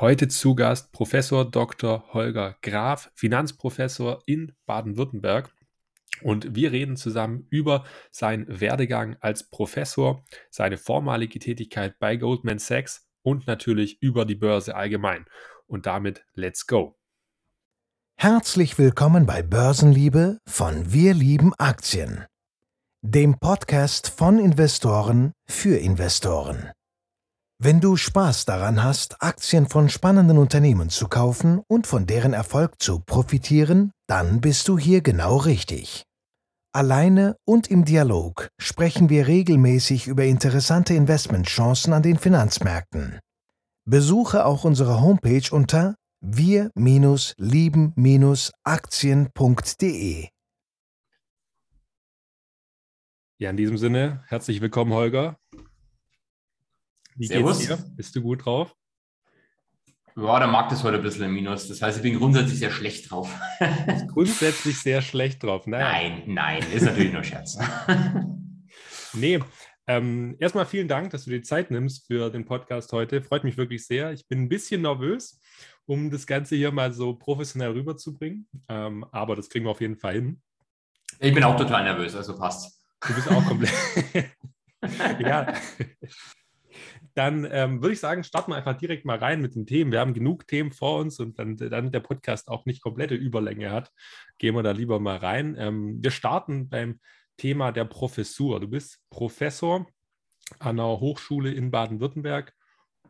Heute zu Gast Professor Dr. Holger Graf, Finanzprofessor in Baden-Württemberg. Und wir reden zusammen über seinen Werdegang als Professor, seine vormalige Tätigkeit bei Goldman Sachs und natürlich über die Börse allgemein. Und damit let's go. Herzlich willkommen bei Börsenliebe von Wir lieben Aktien, dem Podcast von Investoren für Investoren. Wenn du Spaß daran hast, Aktien von spannenden Unternehmen zu kaufen und von deren Erfolg zu profitieren, dann bist du hier genau richtig. Alleine und im Dialog sprechen wir regelmäßig über interessante Investmentchancen an den Finanzmärkten. Besuche auch unsere Homepage unter wir-lieben-aktien.de. Ja, in diesem Sinne, herzlich willkommen, Holger. Wie Servus. geht's dir? Bist du gut drauf? Ja, der Markt ist heute ein bisschen im Minus. Das heißt, ich bin grundsätzlich sehr schlecht drauf. grundsätzlich sehr schlecht drauf. Naja. Nein, nein, ist natürlich nur Scherz. nee, ähm, erstmal vielen Dank, dass du dir Zeit nimmst für den Podcast heute. Freut mich wirklich sehr. Ich bin ein bisschen nervös, um das Ganze hier mal so professionell rüberzubringen. Ähm, aber das kriegen wir auf jeden Fall hin. Ich bin auch total nervös, also passt. Du bist auch komplett. ja dann ähm, würde ich sagen, starten wir einfach direkt mal rein mit den Themen. Wir haben genug Themen vor uns und dann, dann der Podcast auch nicht komplette Überlänge hat, gehen wir da lieber mal rein. Ähm, wir starten beim Thema der Professur. Du bist Professor an einer Hochschule in Baden-Württemberg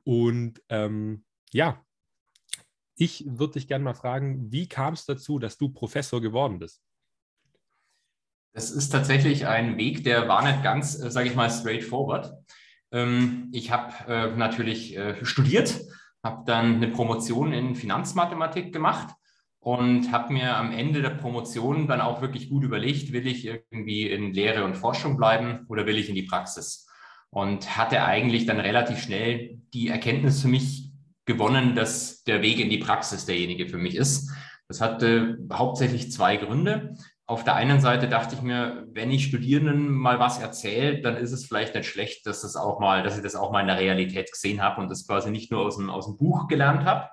und ähm, ja, ich würde dich gerne mal fragen, wie kam es dazu, dass du Professor geworden bist? Das ist tatsächlich ein Weg, der war nicht ganz, äh, sage ich mal, straightforward. Ähm, ich habe äh, natürlich äh, studiert, habe dann eine Promotion in Finanzmathematik gemacht und habe mir am Ende der Promotion dann auch wirklich gut überlegt, will ich irgendwie in Lehre und Forschung bleiben oder will ich in die Praxis? Und hatte eigentlich dann relativ schnell die Erkenntnis für mich gewonnen, dass der Weg in die Praxis derjenige für mich ist. Das hatte hauptsächlich zwei Gründe auf der einen Seite dachte ich mir, wenn ich Studierenden mal was erzähle, dann ist es vielleicht nicht schlecht, dass das auch mal, dass ich das auch mal in der Realität gesehen habe und das quasi nicht nur aus dem, aus dem Buch gelernt habe.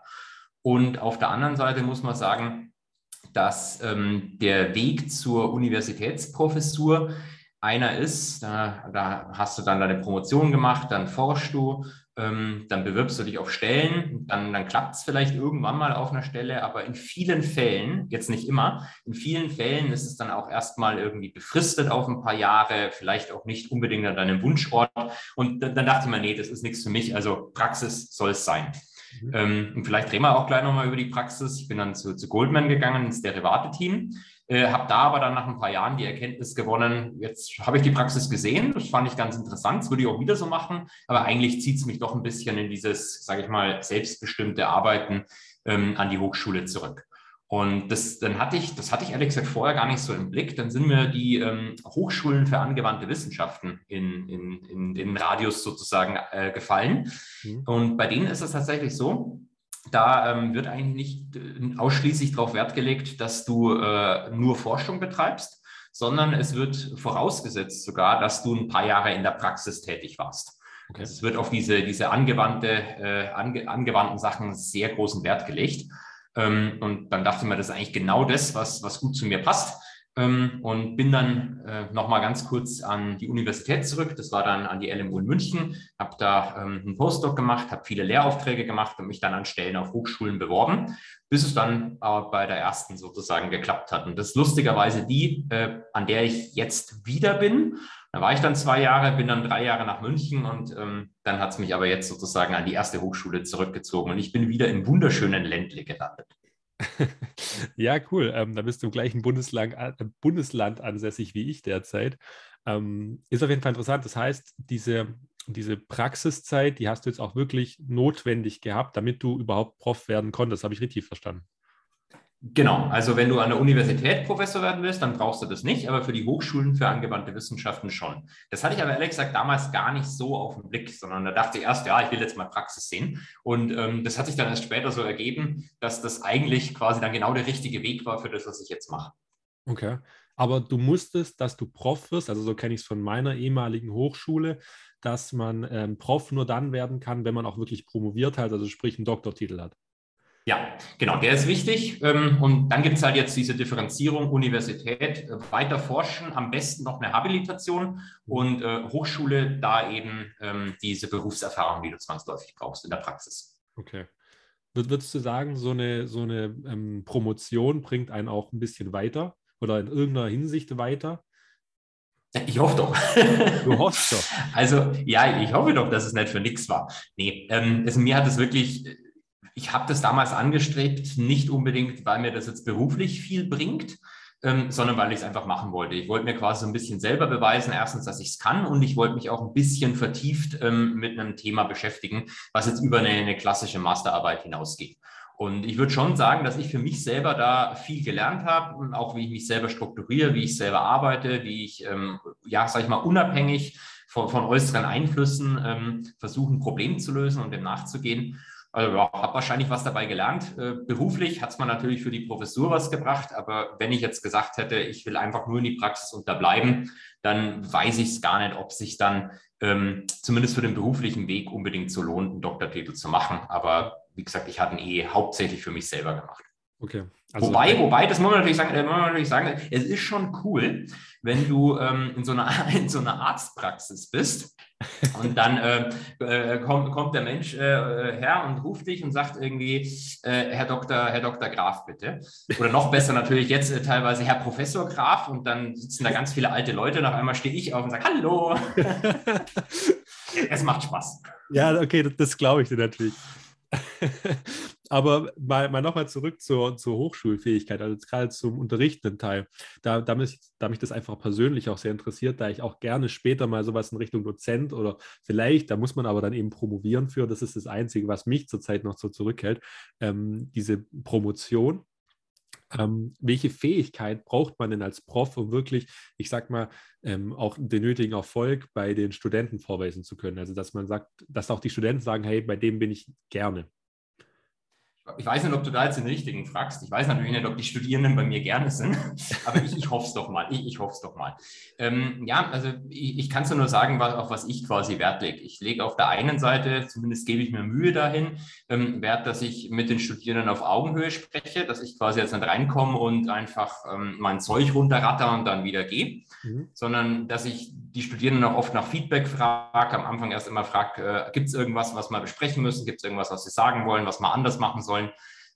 Und auf der anderen Seite muss man sagen, dass ähm, der Weg zur Universitätsprofessur einer ist, da, da, hast du dann deine Promotion gemacht, dann forschst du, ähm, dann bewirbst du dich auf Stellen, dann, dann klappt es vielleicht irgendwann mal auf einer Stelle, aber in vielen Fällen, jetzt nicht immer, in vielen Fällen ist es dann auch erstmal irgendwie befristet auf ein paar Jahre, vielleicht auch nicht unbedingt an deinem Wunschort. Und dann, dann dachte ich mir, nee, das ist nichts für mich, also Praxis soll es sein. Mhm. Ähm, und vielleicht reden wir auch gleich nochmal über die Praxis. Ich bin dann zu, zu Goldman gegangen, ins Derivate-Team. Äh, habe da aber dann nach ein paar Jahren die Erkenntnis gewonnen, jetzt habe ich die Praxis gesehen, das fand ich ganz interessant, das würde ich auch wieder so machen, aber eigentlich zieht es mich doch ein bisschen in dieses, sage ich mal, selbstbestimmte Arbeiten ähm, an die Hochschule zurück. Und das, dann hatte ich, das hatte ich ehrlich gesagt vorher gar nicht so im Blick. Dann sind mir die ähm, Hochschulen für angewandte Wissenschaften in, in, in den Radius sozusagen äh, gefallen. Mhm. Und bei denen ist es tatsächlich so, da ähm, wird eigentlich nicht äh, ausschließlich darauf Wert gelegt, dass du äh, nur Forschung betreibst, sondern es wird vorausgesetzt sogar, dass du ein paar Jahre in der Praxis tätig warst. Okay. Also es wird auf diese, diese angewandte, äh, ange, angewandten Sachen sehr großen Wert gelegt. Ähm, und dann dachte ich mir, das ist eigentlich genau das, was, was gut zu mir passt und bin dann äh, nochmal ganz kurz an die Universität zurück. Das war dann an die LMU in München, habe da ähm, einen Postdoc gemacht, habe viele Lehraufträge gemacht und mich dann an Stellen auf Hochschulen beworben, bis es dann äh, bei der ersten sozusagen geklappt hat. Und das ist lustigerweise die, äh, an der ich jetzt wieder bin. Da war ich dann zwei Jahre, bin dann drei Jahre nach München und ähm, dann hat es mich aber jetzt sozusagen an die erste Hochschule zurückgezogen und ich bin wieder im wunderschönen Ländle gelandet. Ja, cool. Ähm, da bist du im gleichen Bundesland, äh, Bundesland ansässig wie ich derzeit. Ähm, ist auf jeden Fall interessant. Das heißt, diese, diese Praxiszeit, die hast du jetzt auch wirklich notwendig gehabt, damit du überhaupt Prof werden konntest. Habe ich richtig verstanden? Genau, also wenn du an der Universität Professor werden willst, dann brauchst du das nicht, aber für die Hochschulen für angewandte Wissenschaften schon. Das hatte ich aber ehrlich gesagt damals gar nicht so auf den Blick, sondern da dachte ich erst, ja, ich will jetzt mal Praxis sehen. Und ähm, das hat sich dann erst später so ergeben, dass das eigentlich quasi dann genau der richtige Weg war für das, was ich jetzt mache. Okay. Aber du musstest, dass du Prof wirst, also so kenne ich es von meiner ehemaligen Hochschule, dass man ähm, Prof nur dann werden kann, wenn man auch wirklich promoviert hat, also sprich einen Doktortitel hat. Ja, genau, der ist wichtig. Ähm, und dann gibt es halt jetzt diese Differenzierung Universität, äh, weiter forschen, am besten noch eine Habilitation und äh, Hochschule, da eben ähm, diese Berufserfahrung, die du zwangsläufig brauchst in der Praxis. Okay. Würdest du sagen, so eine, so eine ähm, Promotion bringt einen auch ein bisschen weiter oder in irgendeiner Hinsicht weiter? Ich hoffe doch. Du hoffst doch. Also, ja, ich hoffe doch, dass es nicht für nichts war. Nee, ähm, also mir hat es wirklich ich habe das damals angestrebt, nicht unbedingt, weil mir das jetzt beruflich viel bringt, ähm, sondern weil ich es einfach machen wollte. Ich wollte mir quasi so ein bisschen selber beweisen, erstens, dass ich es kann und ich wollte mich auch ein bisschen vertieft ähm, mit einem Thema beschäftigen, was jetzt über eine, eine klassische Masterarbeit hinausgeht. Und ich würde schon sagen, dass ich für mich selber da viel gelernt habe, auch wie ich mich selber strukturiere, wie ich selber arbeite, wie ich, ähm, ja, sag ich mal, unabhängig von, von äußeren Einflüssen ähm, versuche, ein Problem zu lösen und dem nachzugehen. Also ja, habe wahrscheinlich was dabei gelernt. Äh, beruflich hat es mir natürlich für die Professur was gebracht, aber wenn ich jetzt gesagt hätte, ich will einfach nur in die Praxis unterbleiben, dann weiß ich es gar nicht, ob sich dann ähm, zumindest für den beruflichen Weg unbedingt so lohnt, einen Doktortitel zu machen. Aber wie gesagt, ich hatte ihn eh hauptsächlich für mich selber gemacht. Okay. Also wobei, wobei, das muss man natürlich sagen, äh, muss man natürlich sagen es ist schon cool, wenn du ähm, in, so einer, in so einer Arztpraxis bist und dann äh, äh, kommt, kommt der Mensch äh, her und ruft dich und sagt irgendwie, äh, Herr Dr., Herr Dr. Graf, bitte. Oder noch besser natürlich jetzt äh, teilweise Herr Professor Graf und dann sitzen da ganz viele alte Leute und auf einmal stehe ich auf und sage, Hallo. es macht Spaß. Ja, okay, das, das glaube ich dir natürlich. Aber mal, mal nochmal zurück zur, zur Hochschulfähigkeit, also gerade zum unterrichtenden Teil. Da, da, mich, da mich das einfach persönlich auch sehr interessiert, da ich auch gerne später mal sowas in Richtung Dozent oder vielleicht, da muss man aber dann eben promovieren für, das ist das Einzige, was mich zurzeit noch so zurückhält, ähm, diese Promotion. Ähm, welche Fähigkeit braucht man denn als Prof, um wirklich, ich sag mal, ähm, auch den nötigen Erfolg bei den Studenten vorweisen zu können? Also, dass man sagt, dass auch die Studenten sagen, hey, bei dem bin ich gerne ich weiß nicht, ob du da jetzt den richtigen fragst. Ich weiß natürlich nicht, ob die Studierenden bei mir gerne sind, aber ich, ich hoffe es doch mal. Ich, ich hoffe es doch mal. Ähm, ja, also ich, ich kann es nur sagen, was, auf was ich quasi Wert lege. Ich lege auf der einen Seite, zumindest gebe ich mir Mühe dahin, ähm, Wert, dass ich mit den Studierenden auf Augenhöhe spreche, dass ich quasi jetzt nicht reinkomme und einfach ähm, mein Zeug runterratter und dann wieder gehe, mhm. sondern dass ich die Studierenden auch oft nach Feedback frage, am Anfang erst immer frage, äh, gibt es irgendwas, was wir besprechen müssen, gibt es irgendwas, was sie sagen wollen, was wir anders machen sollen.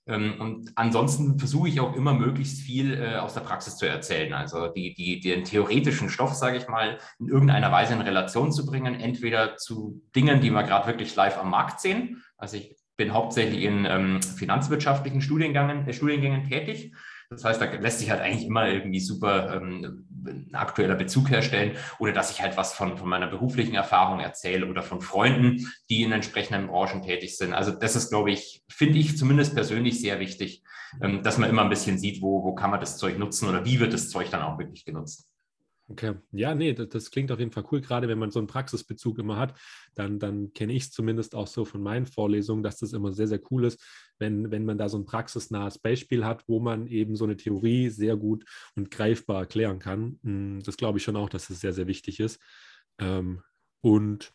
Ähm, und ansonsten versuche ich auch immer möglichst viel äh, aus der Praxis zu erzählen. Also die, die, den theoretischen Stoff, sage ich mal, in irgendeiner Weise in Relation zu bringen, entweder zu Dingen, die wir gerade wirklich live am Markt sehen. Also ich bin hauptsächlich in ähm, finanzwirtschaftlichen Studiengängen, äh, Studiengängen tätig das heißt, da lässt sich halt eigentlich immer irgendwie super ähm, aktueller Bezug herstellen oder dass ich halt was von, von meiner beruflichen Erfahrung erzähle oder von Freunden, die in entsprechenden Branchen tätig sind. Also das ist, glaube ich, finde ich zumindest persönlich sehr wichtig, ähm, dass man immer ein bisschen sieht, wo, wo kann man das Zeug nutzen oder wie wird das Zeug dann auch wirklich genutzt. Okay, ja, nee, das, das, klingt auf jeden Fall cool. Gerade wenn man so einen Praxisbezug immer hat, dann, dann kenne ich es zumindest auch so von meinen Vorlesungen, dass das immer sehr, sehr cool ist, wenn, wenn man da so ein praxisnahes Beispiel hat, wo man eben so eine Theorie sehr gut und greifbar erklären kann. Hm, das glaube ich schon auch, dass das sehr, sehr wichtig ist. Ähm, und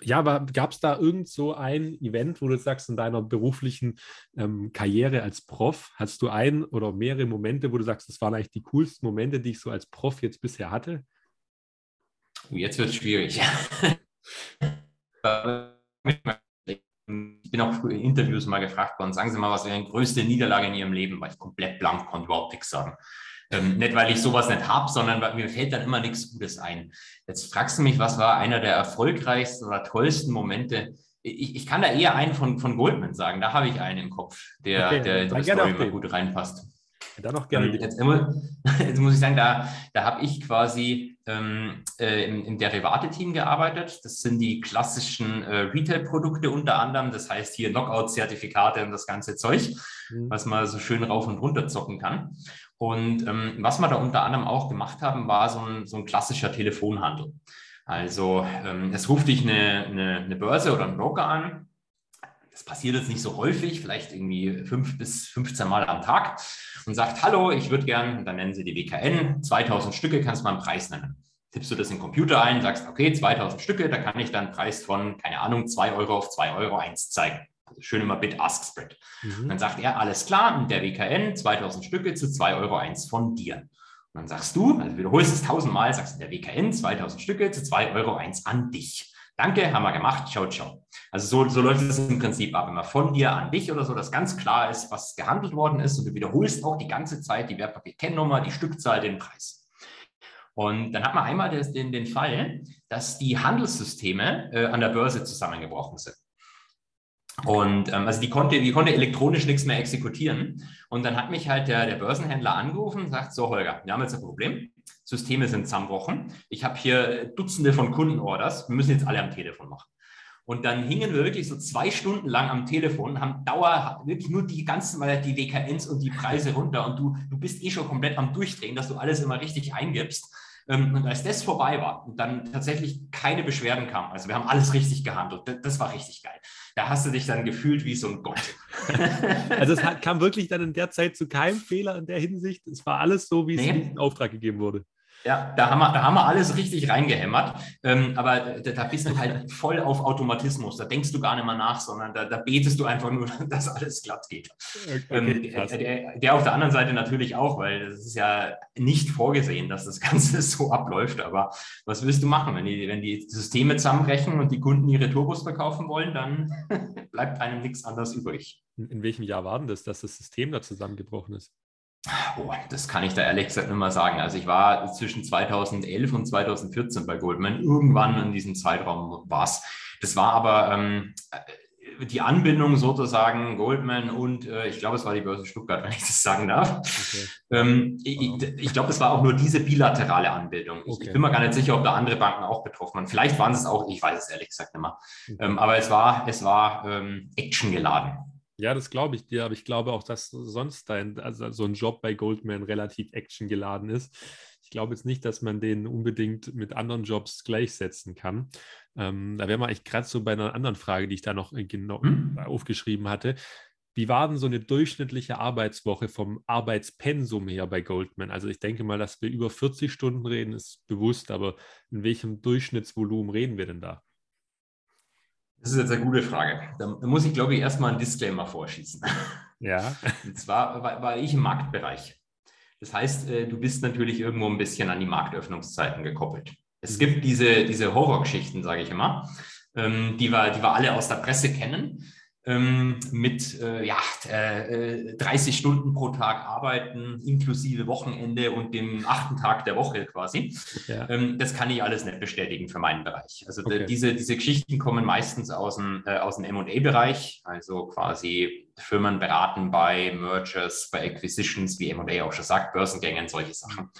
ja, gab es da irgend so ein Event, wo du sagst, in deiner beruflichen ähm, Karriere als Prof, hast du ein oder mehrere Momente, wo du sagst, das waren eigentlich die coolsten Momente, die ich so als Prof jetzt bisher hatte? Oh, jetzt wird es schwierig. ich bin auch in Interviews mal gefragt worden, sagen Sie mal, was wäre die größte Niederlage in Ihrem Leben? Weil ich komplett blank konnte überhaupt nichts sagen. Ähm, nicht, weil ich sowas nicht habe, sondern weil mir fällt dann immer nichts Gutes ein. Jetzt fragst du mich, was war einer der erfolgreichsten oder tollsten Momente? Ich, ich kann da eher einen von, von Goldman sagen. Da habe ich einen im Kopf, der, okay, der in die Story immer gut reinpasst. Dann noch gerne. Ähm, jetzt, immer, jetzt, muss ich sagen, da, da habe ich quasi ähm, äh, im, im Derivate-Team gearbeitet. Das sind die klassischen äh, Retail-Produkte unter anderem. Das heißt hier Knockout-Zertifikate und das ganze Zeug, mhm. was man so schön rauf und runter zocken kann. Und ähm, was wir da unter anderem auch gemacht haben, war so ein, so ein klassischer Telefonhandel. Also ähm, es ruft dich eine, eine, eine Börse oder ein Broker an, das passiert jetzt nicht so häufig, vielleicht irgendwie fünf bis 15 Mal am Tag und sagt, hallo, ich würde gern, dann nennen Sie die WKN, 2000 Stücke, kannst du mal einen Preis nennen. Tippst du das in den Computer ein, sagst, okay, 2000 Stücke, da kann ich dann einen Preis von, keine Ahnung, 2 Euro auf 2 Euro 1 zeigen. Also schön immer Bid-Ask-Spread. Mhm. Dann sagt er, alles klar, der WKN, 2000 Stücke zu 2 Euro 1 von dir. Und dann sagst du, also wiederholst es tausendmal, sagst du, der WKN, 2000 Stücke zu 2 Euro 1 an dich. Danke, haben wir gemacht. Ciao, ciao. Also so, so läuft es im Prinzip ab. Immer von dir an dich oder so, dass ganz klar ist, was gehandelt worden ist. Und du wiederholst auch die ganze Zeit die Wertpapierkennnummer, die Stückzahl, den Preis. Und dann hat man einmal den, den Fall, dass die Handelssysteme äh, an der Börse zusammengebrochen sind. Und ähm, also die konnte, die konnte elektronisch nichts mehr exekutieren. Und dann hat mich halt der, der Börsenhändler angerufen und sagt: So, Holger, wir haben jetzt ein Problem. Systeme sind zusammenbrochen. Ich habe hier Dutzende von Kundenorders. Wir müssen jetzt alle am Telefon machen. Und dann hingen wir wirklich so zwei Stunden lang am Telefon, haben Dauer wirklich nur die ganzen, weil die WKNs und die Preise runter und du, du bist eh schon komplett am Durchdrehen, dass du alles immer richtig eingibst. Ähm, und als das vorbei war und dann tatsächlich keine Beschwerden kamen, also wir haben alles richtig gehandelt, das war richtig geil. Da hast du dich dann gefühlt wie so ein Gott. also es kam wirklich dann in der Zeit zu keinem Fehler in der Hinsicht. Es war alles so, wie es nee. in Auftrag gegeben wurde. Ja, da haben wir, da haben wir alles richtig reingehämmert. Ähm, aber da, da, bist du halt voll auf Automatismus. Da denkst du gar nicht mehr nach, sondern da, da betest du einfach nur, dass alles glatt geht. Okay, ähm, der, der, auf der anderen Seite natürlich auch, weil es ist ja nicht vorgesehen, dass das Ganze so abläuft. Aber was willst du machen? Wenn die, wenn die Systeme zusammenbrechen und die Kunden ihre Turbos verkaufen wollen, dann bleibt einem nichts anderes übrig. In, in welchem Jahr war denn das, dass das System da zusammengebrochen ist? Oh, das kann ich da ehrlich gesagt nicht mehr sagen. Also ich war zwischen 2011 und 2014 bei Goldman. Irgendwann in diesem Zeitraum war es. Das war aber ähm, die Anbindung sozusagen Goldman und äh, ich glaube, es war die Börse Stuttgart, wenn ich das sagen darf. Okay. Ähm, ich, ich glaube, es war auch nur diese bilaterale Anbindung. Ich, okay. ich, bin mir gar nicht sicher, ob da andere Banken auch betroffen waren. Vielleicht waren es auch, ich weiß es ehrlich gesagt nicht mehr. Ähm, aber es war, es war ähm, actiongeladen. Ja, das glaube ich dir, aber ich glaube auch, dass sonst dein, also so ein Job bei Goldman relativ actiongeladen ist. Ich glaube jetzt nicht, dass man den unbedingt mit anderen Jobs gleichsetzen kann. Ähm, da wäre man eigentlich gerade so bei einer anderen Frage, die ich da noch genau aufgeschrieben hatte. Wie war denn so eine durchschnittliche Arbeitswoche vom Arbeitspensum her bei Goldman? Also ich denke mal, dass wir über 40 Stunden reden, ist bewusst, aber in welchem Durchschnittsvolumen reden wir denn da? Das ist jetzt eine gute Frage. Da muss ich, glaube ich, erstmal einen Disclaimer vorschießen. Ja. Und zwar war, ich im Marktbereich. Das heißt, äh, du bist natürlich irgendwo ein bisschen an die Marktöffnungszeiten gekoppelt. Es mhm. gibt diese, diese Horrorgeschichten, sage ich immer, ähm, die, wir, die wir alle aus der Presse kennen ähm, mit äh, ja, äh, 30 Stunden pro Tag arbeiten, inklusive Wochenende und dem achten Tag der Woche quasi. Ja. Ähm, das kann ich alles nicht bestätigen für meinen Bereich. Also okay. diese, diese Geschichten kommen meistens aus dem, äh, aus dem MA-Bereich, also quasi Firmen beraten bei Mergers, bei Acquisitions, wie MA auch schon sagt, Börsengängen, solche Sachen.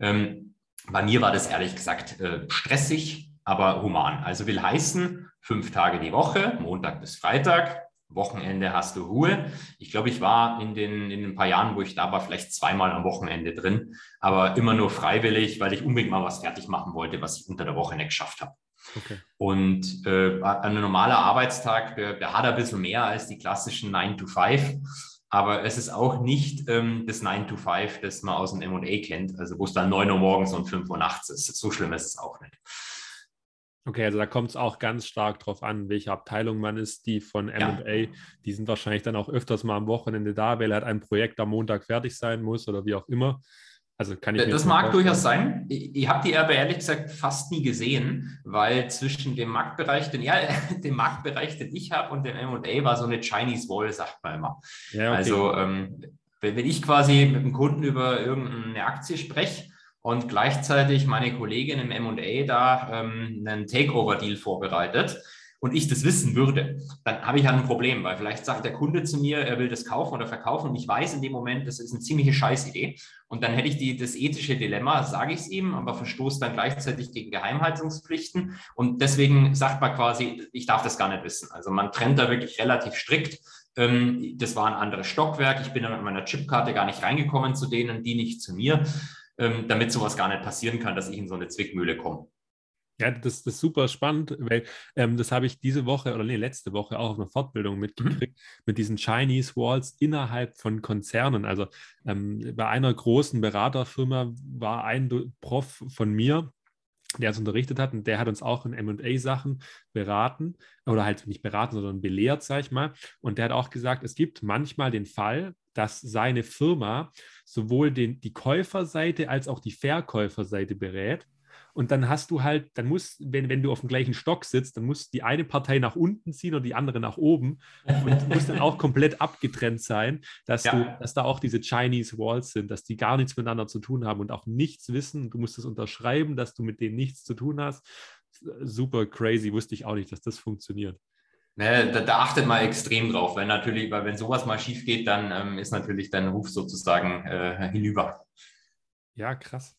Ähm, bei mir war das ehrlich gesagt äh, stressig, aber human. Also will heißen, fünf Tage die Woche, Montag bis Freitag. Wochenende hast du Ruhe. Ich glaube, ich war in den, in den paar Jahren, wo ich da war, vielleicht zweimal am Wochenende drin, aber immer nur freiwillig, weil ich unbedingt mal was fertig machen wollte, was ich unter der Woche nicht geschafft habe. Okay. Und äh, ein normaler Arbeitstag, der, der, hat ein bisschen mehr als die klassischen 9 to 5. Aber es ist auch nicht ähm, das 9 to 5, das man aus dem MA kennt, also wo es dann 9 Uhr morgens und 5 Uhr nachts ist. So schlimm ist es auch nicht. Okay, also da kommt es auch ganz stark drauf an, welche Abteilung man ist. Die von MA, ja. die sind wahrscheinlich dann auch öfters mal am Wochenende da, weil halt ein Projekt am Montag fertig sein muss oder wie auch immer. Also kann ich das mag durchaus sein. Ich, ich habe die aber ehrlich gesagt fast nie gesehen, weil zwischen dem Marktbereich, den, ja, dem Marktbereich, den ich habe und dem MA war so eine Chinese Wall, sagt man immer. Ja, okay. Also ähm, wenn ich quasi mit einem Kunden über irgendeine Aktie spreche, und gleichzeitig meine Kollegin im M&A da ähm, einen Takeover-Deal vorbereitet und ich das wissen würde, dann habe ich halt ein Problem, weil vielleicht sagt der Kunde zu mir, er will das kaufen oder verkaufen und ich weiß in dem Moment, das ist eine ziemliche Scheißidee und dann hätte ich die, das ethische Dilemma, sage ich es ihm, aber verstoße dann gleichzeitig gegen Geheimhaltungspflichten und deswegen sagt man quasi, ich darf das gar nicht wissen. Also man trennt da wirklich relativ strikt. Ähm, das war ein anderes Stockwerk, ich bin mit meiner Chipkarte gar nicht reingekommen zu denen, die nicht zu mir ähm, damit sowas gar nicht passieren kann, dass ich in so eine Zwickmühle komme. Ja, das, das ist super spannend, weil ähm, das habe ich diese Woche oder nee, letzte Woche auch auf einer Fortbildung mitgekriegt, mhm. mit diesen Chinese Walls innerhalb von Konzernen. Also ähm, bei einer großen Beraterfirma war ein Prof von mir, der uns unterrichtet hat und der hat uns auch in MA-Sachen beraten oder halt nicht beraten, sondern belehrt, sag ich mal. Und der hat auch gesagt, es gibt manchmal den Fall, dass seine Firma sowohl den, die Käuferseite als auch die Verkäuferseite berät und dann hast du halt, dann muss, wenn, wenn du auf dem gleichen Stock sitzt, dann muss die eine Partei nach unten ziehen und die andere nach oben. Und muss dann auch komplett abgetrennt sein, dass, ja. du, dass da auch diese Chinese Walls sind, dass die gar nichts miteinander zu tun haben und auch nichts wissen. Du musst es unterschreiben, dass du mit denen nichts zu tun hast. Super crazy, wusste ich auch nicht, dass das funktioniert. Ne, da, da, achtet man extrem drauf, weil natürlich, weil wenn sowas mal schief geht, dann ähm, ist natürlich dein Ruf sozusagen äh, hinüber. Ja, krass.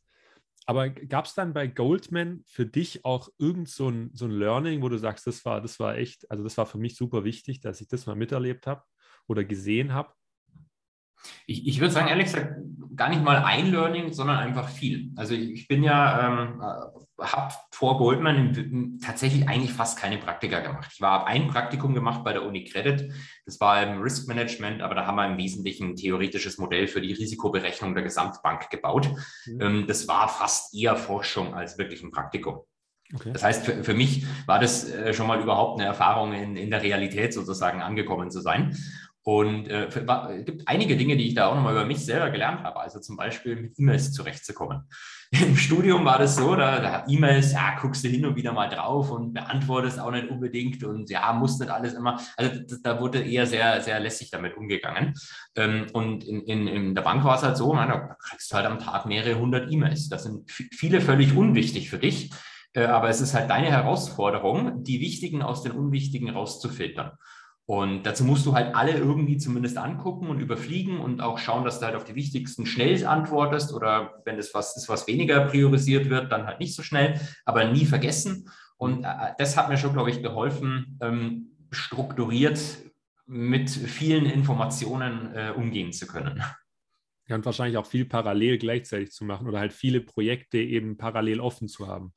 Aber gab es dann bei Goldman für dich auch irgend so ein, so ein Learning, wo du sagst, das war, das war echt, also das war für mich super wichtig, dass ich das mal miterlebt habe oder gesehen habe? Ich, ich würde sagen, ehrlich gesagt, gar nicht mal ein Learning, sondern einfach viel. Also ich bin ja, ähm, äh, habe vor Goldman im, tatsächlich eigentlich fast keine Praktika gemacht. Ich war ein Praktikum gemacht bei der Uni Credit. Das war im Risk Management, aber da haben wir im Wesentlichen ein theoretisches Modell für die Risikoberechnung der Gesamtbank gebaut. Mhm. Ähm, das war fast eher Forschung als wirklich ein Praktikum. Okay. Das heißt, für, für, mich war das äh, schon mal überhaupt eine Erfahrung, in, in der Realität sozusagen angekommen zu sein. Und äh, es gibt einige Dinge, die ich da auch nochmal über mich selber gelernt habe. Also zum Beispiel mit E-Mails zurechtzukommen. Im Studium war das so, da, da E-Mails, ja, guckst du hin und wieder mal drauf und beantwortest auch nicht unbedingt und ja, musst nicht alles immer. Also das, da wurde eher sehr, sehr lässig damit umgegangen. Ähm, und in, in, in der Bank war es halt so, man, da kriegst du halt am Tag mehrere hundert E-Mails. Das sind viele völlig unwichtig für dich. Äh, aber es ist halt deine Herausforderung, die wichtigen aus den unwichtigen rauszufiltern. Und dazu musst du halt alle irgendwie zumindest angucken und überfliegen und auch schauen, dass du halt auf die wichtigsten schnell antwortest oder wenn es was ist, was weniger priorisiert wird, dann halt nicht so schnell, aber nie vergessen. Und äh, das hat mir schon, glaube ich, geholfen, ähm, strukturiert mit vielen Informationen äh, umgehen zu können. Ja, und wahrscheinlich auch viel parallel gleichzeitig zu machen oder halt viele Projekte eben parallel offen zu haben.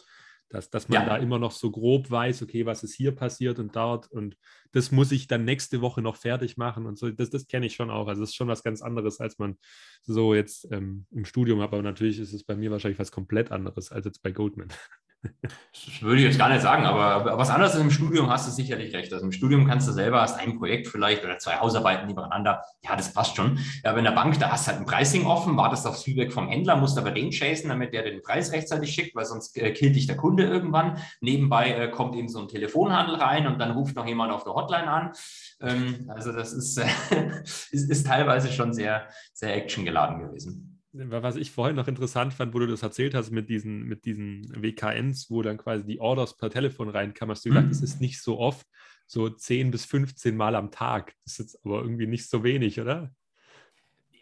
Dass, dass man ja. da immer noch so grob weiß, okay, was ist hier passiert und dort und das muss ich dann nächste Woche noch fertig machen und so. Das, das kenne ich schon auch. Also das ist schon was ganz anderes, als man so jetzt ähm, im Studium hat. Aber natürlich ist es bei mir wahrscheinlich was komplett anderes als jetzt bei Goldman. Das würde ich jetzt gar nicht sagen, aber was anderes ist im Studium hast du sicherlich recht. Also im Studium kannst du selber, hast ein Projekt vielleicht oder zwei Hausarbeiten nebeneinander. Ja, das passt schon. Aber in der Bank, da hast du halt ein Pricing offen, wartest aufs Feedback vom Händler, musst aber den chasen, damit der den Preis rechtzeitig schickt, weil sonst äh, killt dich der Kunde irgendwann. Nebenbei äh, kommt eben so ein Telefonhandel rein und dann ruft noch jemand auf der Hotline an. Ähm, also das ist, äh, ist, ist teilweise schon sehr, sehr actiongeladen gewesen was ich vorhin noch interessant fand, wo du das erzählt hast mit diesen, mit diesen WKNs, wo dann quasi die Orders per Telefon reinkamen, hast du gesagt, mhm. das ist nicht so oft, so 10 bis 15 Mal am Tag. Das ist jetzt aber irgendwie nicht so wenig, oder?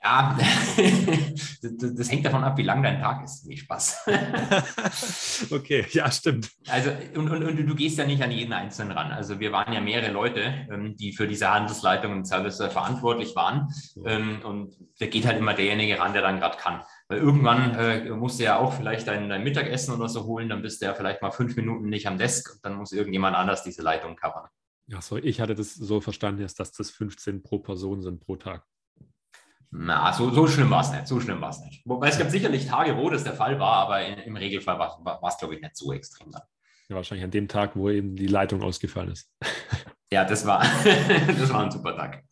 Ja, das, das, hängt davon ab, wie lang dein Tag ist. Nee, Spaß. okay, ja, stimmt. Also, und, und, und, du gehst ja nicht an jeden Einzelnen ran. Also, wir waren ja mehrere Leute, ähm, die für diese Handelsleitung und Service verantwortlich waren. Ähm, und da geht halt immer derjenige ran, der dann gerade kann. Weil irgendwann äh, musst du ja auch vielleicht dein, dein Mittagessen oder so holen, dann bist du ja vielleicht mal fünf Minuten nicht am Desk und dann muss irgendjemand anders diese Leitung covern. Ja, so, ich hatte das so verstanden, dass das 15 pro Person sind pro Tag. Na, so, so schlimm war es nicht. So schlimm war es nicht. Wobei es gab sicherlich Tage, wo das der Fall war, aber in, im Regelfall war es, glaube ich, nicht so extrem dann. Ja, wahrscheinlich an dem Tag, wo eben die Leitung ausgefallen ist. ja, das war, das war ein super Tag.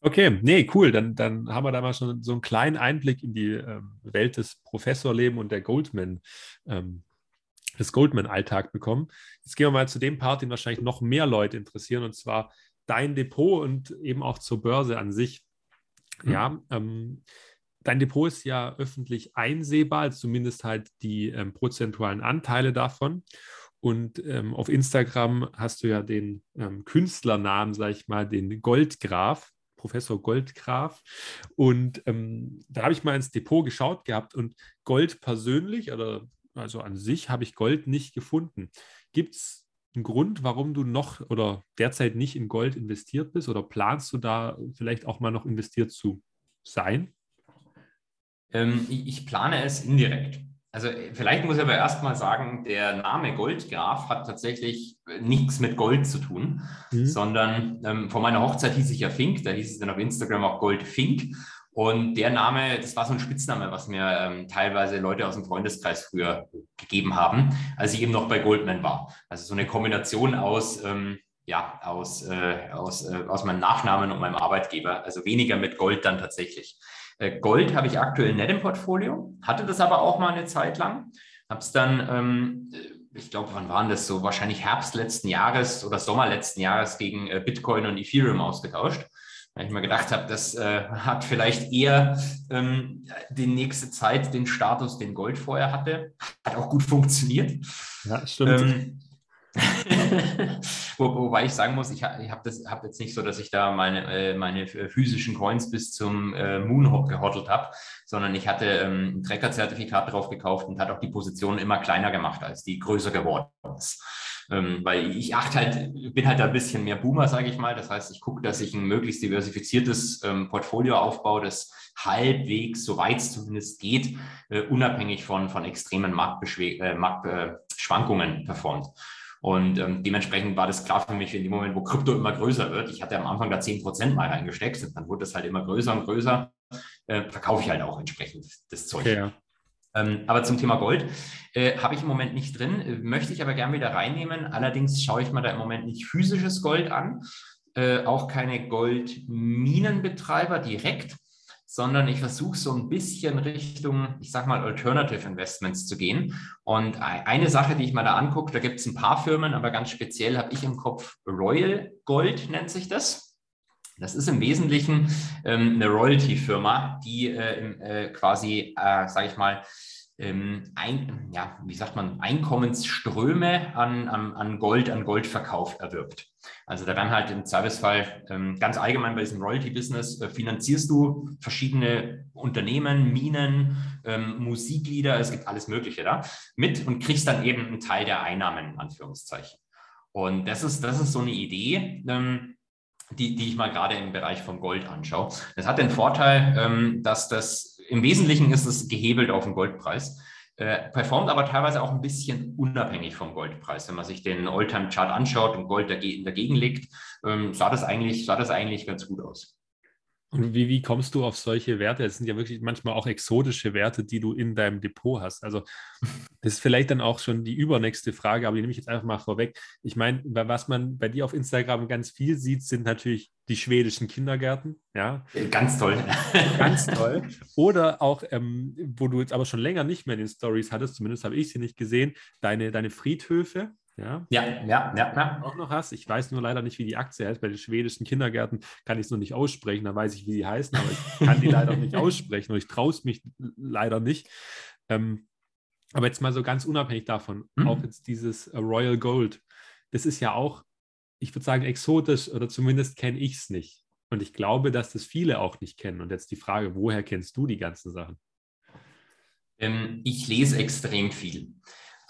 Okay, nee, cool. Dann, dann haben wir da mal schon so einen kleinen Einblick in die ähm, Welt des Professorlebens und der Goldman, ähm, des Goldman-Alltag bekommen. Jetzt gehen wir mal zu dem Part, den wahrscheinlich noch mehr Leute interessieren, und zwar dein Depot und eben auch zur Börse an sich. Mhm. Ja, ähm, dein Depot ist ja öffentlich einsehbar, also zumindest halt die ähm, prozentualen Anteile davon. Und ähm, auf Instagram hast du ja den ähm, Künstlernamen, sag ich mal, den Goldgraf, Professor Goldgraf. Und ähm, da habe ich mal ins Depot geschaut gehabt und Gold persönlich oder also an sich habe ich Gold nicht gefunden. Gibt es einen Grund, warum du noch oder derzeit nicht in Gold investiert bist oder planst du da vielleicht auch mal noch investiert zu sein? Ähm, ich plane es indirekt. Also vielleicht muss ich aber erstmal sagen, der Name Goldgraf hat tatsächlich nichts mit Gold zu tun, mhm. sondern ähm, vor meiner Hochzeit hieß ich ja Fink, da hieß es dann auf Instagram auch Goldfink. Und der Name, das war so ein Spitzname, was mir ähm, teilweise Leute aus dem Freundeskreis früher gegeben haben, als ich eben noch bei Goldman war. Also so eine Kombination aus, ähm, ja, aus, äh, aus, äh, aus meinem Nachnamen und meinem Arbeitgeber. Also weniger mit Gold dann tatsächlich. Äh, Gold habe ich aktuell nicht im Portfolio, hatte das aber auch mal eine Zeit lang. Habe es dann, ähm, ich glaube, wann waren das so? Wahrscheinlich Herbst letzten Jahres oder Sommer letzten Jahres gegen äh, Bitcoin und Ethereum ausgetauscht weil ich mir gedacht habe, das äh, hat vielleicht eher ähm, die nächste Zeit den Status, den Gold vorher hatte. Hat auch gut funktioniert. Ja, stimmt. Ähm, Wo, wobei ich sagen muss, ich, ich habe hab jetzt nicht so, dass ich da meine, äh, meine physischen Coins bis zum äh, Moon gehottelt habe, sondern ich hatte ähm, ein Tracker-Zertifikat drauf gekauft und hat auch die Position immer kleiner gemacht, als die größer geworden ist. Ähm, weil ich achte halt, bin halt ein bisschen mehr Boomer, sage ich mal. Das heißt, ich gucke, dass ich ein möglichst diversifiziertes ähm, Portfolio aufbaue, das halbwegs, soweit es zumindest geht, äh, unabhängig von, von extremen Marktschwankungen äh, äh, performt. Und ähm, dementsprechend war das klar für mich in dem Moment, wo Krypto immer größer wird. Ich hatte am Anfang da 10% mal reingesteckt, dann wurde das halt immer größer und größer. Äh, verkaufe ich halt auch entsprechend das Zeug. Okay, ja. Ähm, aber zum Thema Gold äh, habe ich im Moment nicht drin, äh, möchte ich aber gerne wieder reinnehmen. Allerdings schaue ich mir da im Moment nicht physisches Gold an, äh, auch keine Goldminenbetreiber direkt sondern ich versuche so ein bisschen Richtung, ich sag mal, Alternative Investments zu gehen. Und eine Sache, die ich mal da angucke, da gibt es ein paar Firmen, aber ganz speziell habe ich im Kopf Royal Gold nennt sich das. Das ist im Wesentlichen ähm, eine Royalty-Firma, die äh, äh, quasi, äh, sage ich mal, ähm, ein, ja, wie sagt man, Einkommensströme an, an, an Gold, an Goldverkauf erwirbt. Also da werden halt im Servicefall ähm, ganz allgemein bei diesem Royalty-Business äh, finanzierst du verschiedene Unternehmen, Minen, ähm, Musiklieder, es gibt alles Mögliche da mit und kriegst dann eben einen Teil der Einnahmen, in Anführungszeichen. Und das ist, das ist so eine Idee, ähm, die, die ich mal gerade im Bereich von Gold anschaue. Das hat den Vorteil, ähm, dass das im Wesentlichen ist es gehebelt auf den Goldpreis. Äh, performt aber teilweise auch ein bisschen unabhängig vom Goldpreis. Wenn man sich den Alltime-Chart anschaut und Gold dagegen, dagegen legt, ähm, sah, das eigentlich, sah das eigentlich ganz gut aus. Und wie, wie kommst du auf solche Werte? Es sind ja wirklich manchmal auch exotische Werte, die du in deinem Depot hast. Also das ist vielleicht dann auch schon die übernächste Frage, aber die nehme ich jetzt einfach mal vorweg. Ich meine, was man bei dir auf Instagram ganz viel sieht, sind natürlich die schwedischen Kindergärten. Ja, ganz toll. Ganz toll. Oder auch, ähm, wo du jetzt aber schon länger nicht mehr in den Stories hattest, zumindest habe ich sie nicht gesehen, deine, deine Friedhöfe. Ja, ja, ja, ja, ja. Auch noch hast. Ich weiß nur leider nicht, wie die Aktie heißt. Bei den schwedischen Kindergärten kann ich es nur nicht aussprechen. Da weiß ich, wie sie heißen, aber ich kann die leider nicht aussprechen und ich traue es mich leider nicht. Ähm, aber jetzt mal so ganz unabhängig davon, hm? auch jetzt dieses äh, Royal Gold, das ist ja auch, ich würde sagen, exotisch oder zumindest kenne ich es nicht. Und ich glaube, dass das viele auch nicht kennen. Und jetzt die Frage, woher kennst du die ganzen Sachen? Ähm, ich lese extrem viel.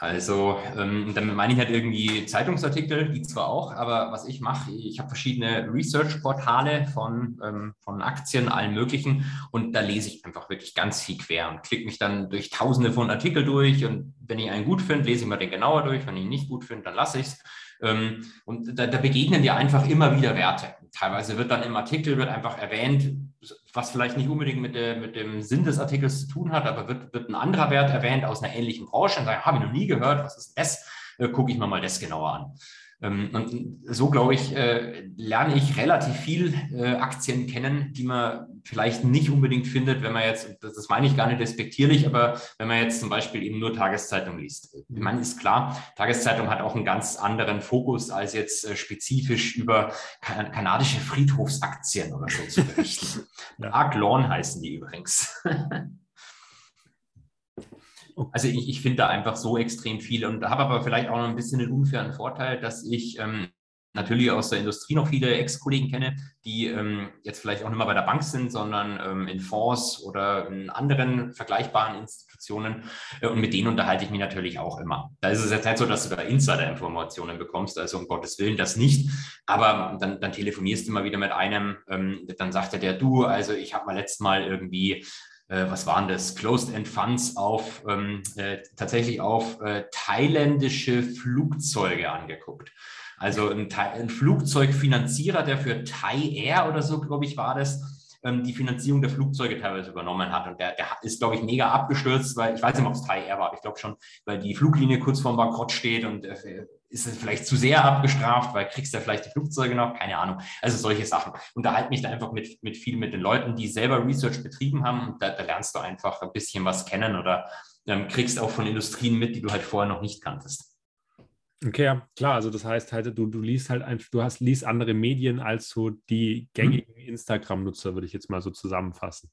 Also ähm, damit meine ich halt irgendwie Zeitungsartikel, die zwar auch, aber was ich mache, ich habe verschiedene Research-Portale von, ähm, von Aktien, allen möglichen und da lese ich einfach wirklich ganz viel quer und klicke mich dann durch tausende von Artikel durch und wenn ich einen gut finde, lese ich mal den genauer durch, wenn ich ihn nicht gut finde, dann lasse ich es. Ähm, und da, da begegnen dir einfach immer wieder Werte. Teilweise wird dann im Artikel wird einfach erwähnt, was vielleicht nicht unbedingt mit, der, mit dem Sinn des Artikels zu tun hat, aber wird, wird ein anderer Wert erwähnt aus einer ähnlichen Branche und sagen, habe ich noch nie gehört, was ist das? Äh, Gucke ich mir mal das genauer an. Ähm, und so, glaube ich, äh, lerne ich relativ viel äh, Aktien kennen, die man vielleicht nicht unbedingt findet, wenn man jetzt, das meine ich gar nicht respektierlich, aber wenn man jetzt zum Beispiel eben nur Tageszeitung liest. Meine, ist klar, Tageszeitung hat auch einen ganz anderen Fokus, als jetzt äh, spezifisch über kanadische Friedhofsaktien oder so zu berichten. ja. Dark Lawn heißen die übrigens. Also ich, ich finde da einfach so extrem viel und habe aber vielleicht auch noch ein bisschen den unfairen Vorteil, dass ich ähm, natürlich aus der Industrie noch viele Ex-Kollegen kenne, die ähm, jetzt vielleicht auch nicht mehr bei der Bank sind, sondern ähm, in Fonds oder in anderen vergleichbaren Institutionen. Äh, und mit denen unterhalte ich mich natürlich auch immer. Da ist es jetzt nicht so, dass du da Insider-Informationen bekommst, also um Gottes Willen das nicht. Aber dann, dann telefonierst du mal wieder mit einem, ähm, dann sagt er der, du, also ich habe mal letztes Mal irgendwie äh, was waren das, Closed-End Funds auf ähm, äh, tatsächlich auf äh, thailändische Flugzeuge angeguckt. Also ein, ein Flugzeugfinanzierer, der für Thai Air oder so, glaube ich, war das, ähm, die Finanzierung der Flugzeuge teilweise übernommen hat. Und der, der ist, glaube ich, mega abgestürzt, weil ich weiß nicht, ob es Thai Air war, aber ich glaube schon, weil die Fluglinie kurz vorm Bankrott steht und äh, ist es vielleicht zu sehr abgestraft, weil kriegst du ja vielleicht die Flugzeuge noch, keine Ahnung. Also solche Sachen. Unterhalte mich da einfach mit, mit viel mit den Leuten, die selber Research betrieben haben. Und da, da lernst du einfach ein bisschen was kennen oder ähm, kriegst auch von Industrien mit, die du halt vorher noch nicht kanntest. Okay, ja, klar. Also das heißt halt, du, du liest halt einfach, du hast liest andere Medien als so die gängigen hm. Instagram-Nutzer, würde ich jetzt mal so zusammenfassen.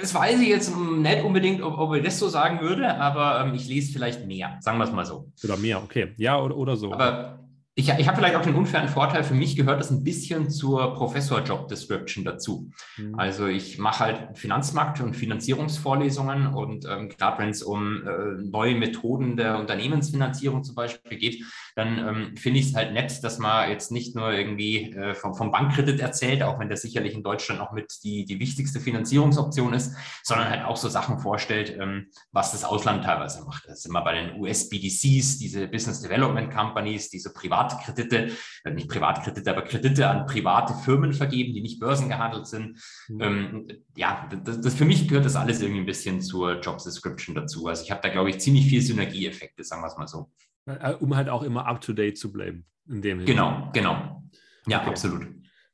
Das weiß ich jetzt nicht unbedingt, ob, ob ich das so sagen würde, aber ähm, ich lese vielleicht mehr, sagen wir es mal so. Oder mehr, okay. Ja, oder, oder so. Aber ich, ich habe vielleicht auch den unfairen Vorteil, für mich gehört das ein bisschen zur Professor-Job-Description dazu. Mhm. Also ich mache halt Finanzmarkt- und Finanzierungsvorlesungen und ähm, gerade wenn es um äh, neue Methoden der Unternehmensfinanzierung zum Beispiel geht, dann ähm, finde ich es halt nett, dass man jetzt nicht nur irgendwie äh, vom, vom Bankkredit erzählt, auch wenn der sicherlich in Deutschland auch mit die, die wichtigste Finanzierungsoption ist, sondern halt auch so Sachen vorstellt, ähm, was das Ausland teilweise macht. Das sind wir bei den US-BDCs, diese Business Development Companies, diese Privatkredite, äh, nicht Privatkredite, aber Kredite an private Firmen vergeben, die nicht börsengehandelt sind. Mhm. Ähm, ja, das, das, für mich gehört das alles irgendwie ein bisschen zur Job Description dazu. Also ich habe da, glaube ich, ziemlich viel Synergieeffekte, sagen wir es mal so. Äh, um halt auch immer up to date zu bleiben. In dem genau, genau. Ja, okay. absolut.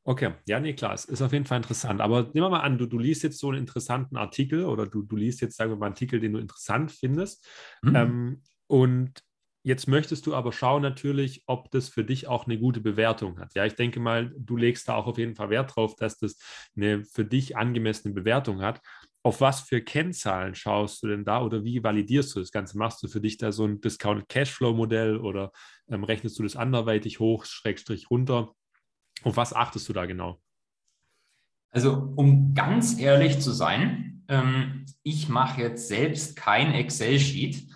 Okay, ja, nee, klar, es ist auf jeden Fall interessant. Aber nehmen wir mal an, du, du liest jetzt so einen interessanten Artikel oder du, du liest jetzt, sagen wir mal, einen Artikel, den du interessant findest. Mhm. Ähm, und jetzt möchtest du aber schauen natürlich, ob das für dich auch eine gute Bewertung hat. Ja, ich denke mal, du legst da auch auf jeden Fall Wert drauf, dass das eine für dich angemessene Bewertung hat auf was für Kennzahlen schaust du denn da oder wie validierst du das Ganze? Machst du für dich da so ein Discounted Cashflow-Modell oder ähm, rechnest du das anderweitig hoch, Schrägstrich runter? Auf was achtest du da genau? Also, um ganz ehrlich zu sein, ähm, ich mache jetzt selbst kein Excel-Sheet,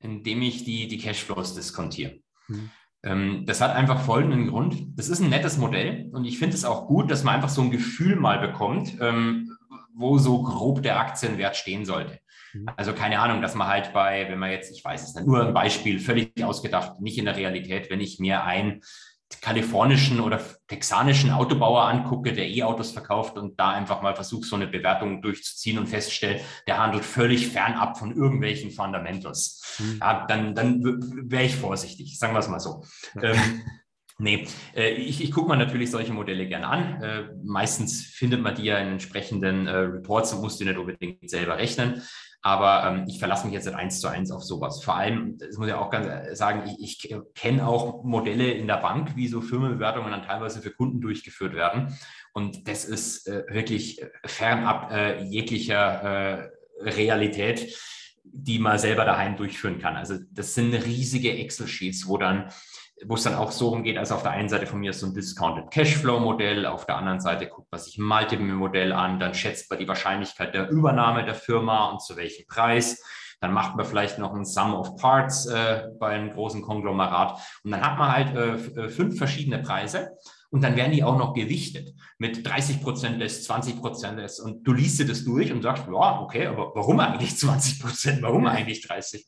in dem ich die, die Cashflows diskontiere. Hm. Ähm, das hat einfach folgenden Grund. Das ist ein nettes Modell und ich finde es auch gut, dass man einfach so ein Gefühl mal bekommt, ähm, wo so grob der Aktienwert stehen sollte. Mhm. Also keine Ahnung, dass man halt bei, wenn man jetzt, ich weiß es nicht, nur ein Beispiel, völlig ausgedacht, nicht in der Realität, wenn ich mir einen kalifornischen oder texanischen Autobauer angucke, der E-Autos verkauft und da einfach mal versucht, so eine Bewertung durchzuziehen und feststellt, der handelt völlig fernab von irgendwelchen Fundamentals. Mhm. Ja, dann dann wäre ich vorsichtig, sagen wir es mal so. Ähm, Nee, äh, ich, ich gucke mir natürlich solche Modelle gerne an. Äh, meistens findet man die ja in entsprechenden äh, Reports und muss die nicht unbedingt selber rechnen. Aber ähm, ich verlasse mich jetzt nicht eins zu eins auf sowas. Vor allem, das muss ich auch ganz sagen, ich, ich kenne auch Modelle in der Bank, wie so Firmenbewertungen dann teilweise für Kunden durchgeführt werden. Und das ist wirklich fernab jeglicher Realität, die man selber daheim durchführen kann. Also das sind riesige Excel-Sheets, wo dann wo es dann auch so umgeht, also auf der einen Seite von mir ist so ein Discounted Cashflow-Modell, auf der anderen Seite guckt man sich ein Multiple-Modell an, dann schätzt man die Wahrscheinlichkeit der Übernahme der Firma und zu welchem Preis. Dann macht man vielleicht noch ein Sum of Parts äh, bei einem großen Konglomerat. Und dann hat man halt äh, äh fünf verschiedene Preise. Und dann werden die auch noch gewichtet mit 30 Prozent des, 20 Prozent des. Und du liest dir das durch und sagst, ja, okay, aber warum eigentlich 20 Prozent? Warum eigentlich 30?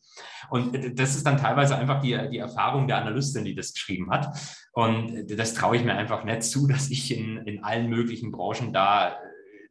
Und das ist dann teilweise einfach die, die Erfahrung der Analystin, die das geschrieben hat. Und das traue ich mir einfach nicht zu, dass ich in, in allen möglichen Branchen da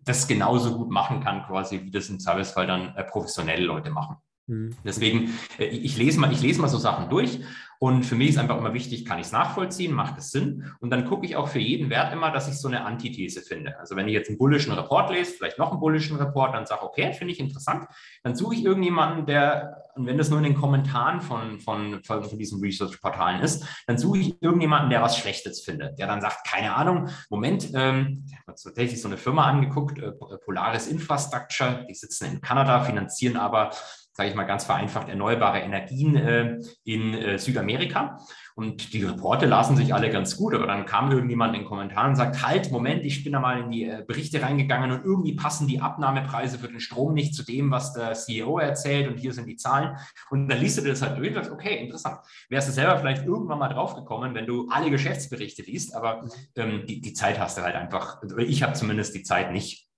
das genauso gut machen kann, quasi, wie das im Servicefall dann äh, professionelle Leute machen. Mhm. Deswegen, äh, ich lese mal, ich lese mal so Sachen durch und für mich ist einfach immer wichtig, kann ich es nachvollziehen, macht es Sinn? Und dann gucke ich auch für jeden Wert immer, dass ich so eine Antithese finde. Also wenn ich jetzt einen bullischen Report lese, vielleicht noch einen bullischen Report, dann sage okay, finde ich interessant, dann suche ich irgendjemanden, der, und wenn das nur in den Kommentaren von, von, von, diesen Research-Portalen ist, dann suche ich irgendjemanden, der was Schlechtes findet, der dann sagt, keine Ahnung, Moment, ähm, ich habe tatsächlich so eine Firma angeguckt, äh, Polaris Infrastructure, die sitzen in Kanada, finanzieren aber sage ich mal ganz vereinfacht, erneuerbare Energien äh, in äh, Südamerika. Und die Reporte lasen sich alle ganz gut, aber dann kam irgendjemand in den Kommentaren und sagt, halt, Moment, ich bin da mal in die äh, Berichte reingegangen und irgendwie passen die Abnahmepreise für den Strom nicht zu dem, was der CEO erzählt und hier sind die Zahlen. Und dann liest du das halt durch und sagst, okay, interessant. Wärst du selber vielleicht irgendwann mal draufgekommen, wenn du alle Geschäftsberichte liest, aber ähm, die, die Zeit hast du halt einfach, ich habe zumindest die Zeit nicht.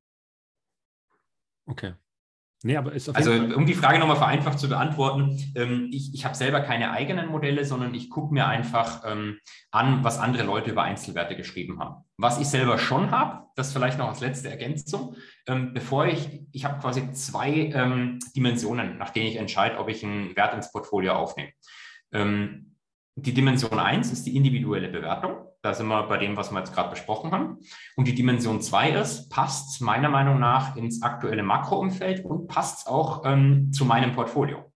Okay. Nee, also um die Frage nochmal vereinfacht zu beantworten, ähm, ich, ich habe selber keine eigenen Modelle, sondern ich gucke mir einfach ähm, an, was andere Leute über Einzelwerte geschrieben haben. Was ich selber schon habe, das vielleicht noch als letzte Ergänzung, ähm, bevor ich, ich habe quasi zwei ähm, Dimensionen, nach denen ich entscheide, ob ich einen Wert ins Portfolio aufnehme. Ähm, die Dimension 1 ist die individuelle Bewertung. Da sind wir bei dem, was wir jetzt gerade besprochen haben. Und die Dimension 2 ist, passt es meiner Meinung nach ins aktuelle Makroumfeld und passt es auch ähm, zu meinem Portfolio.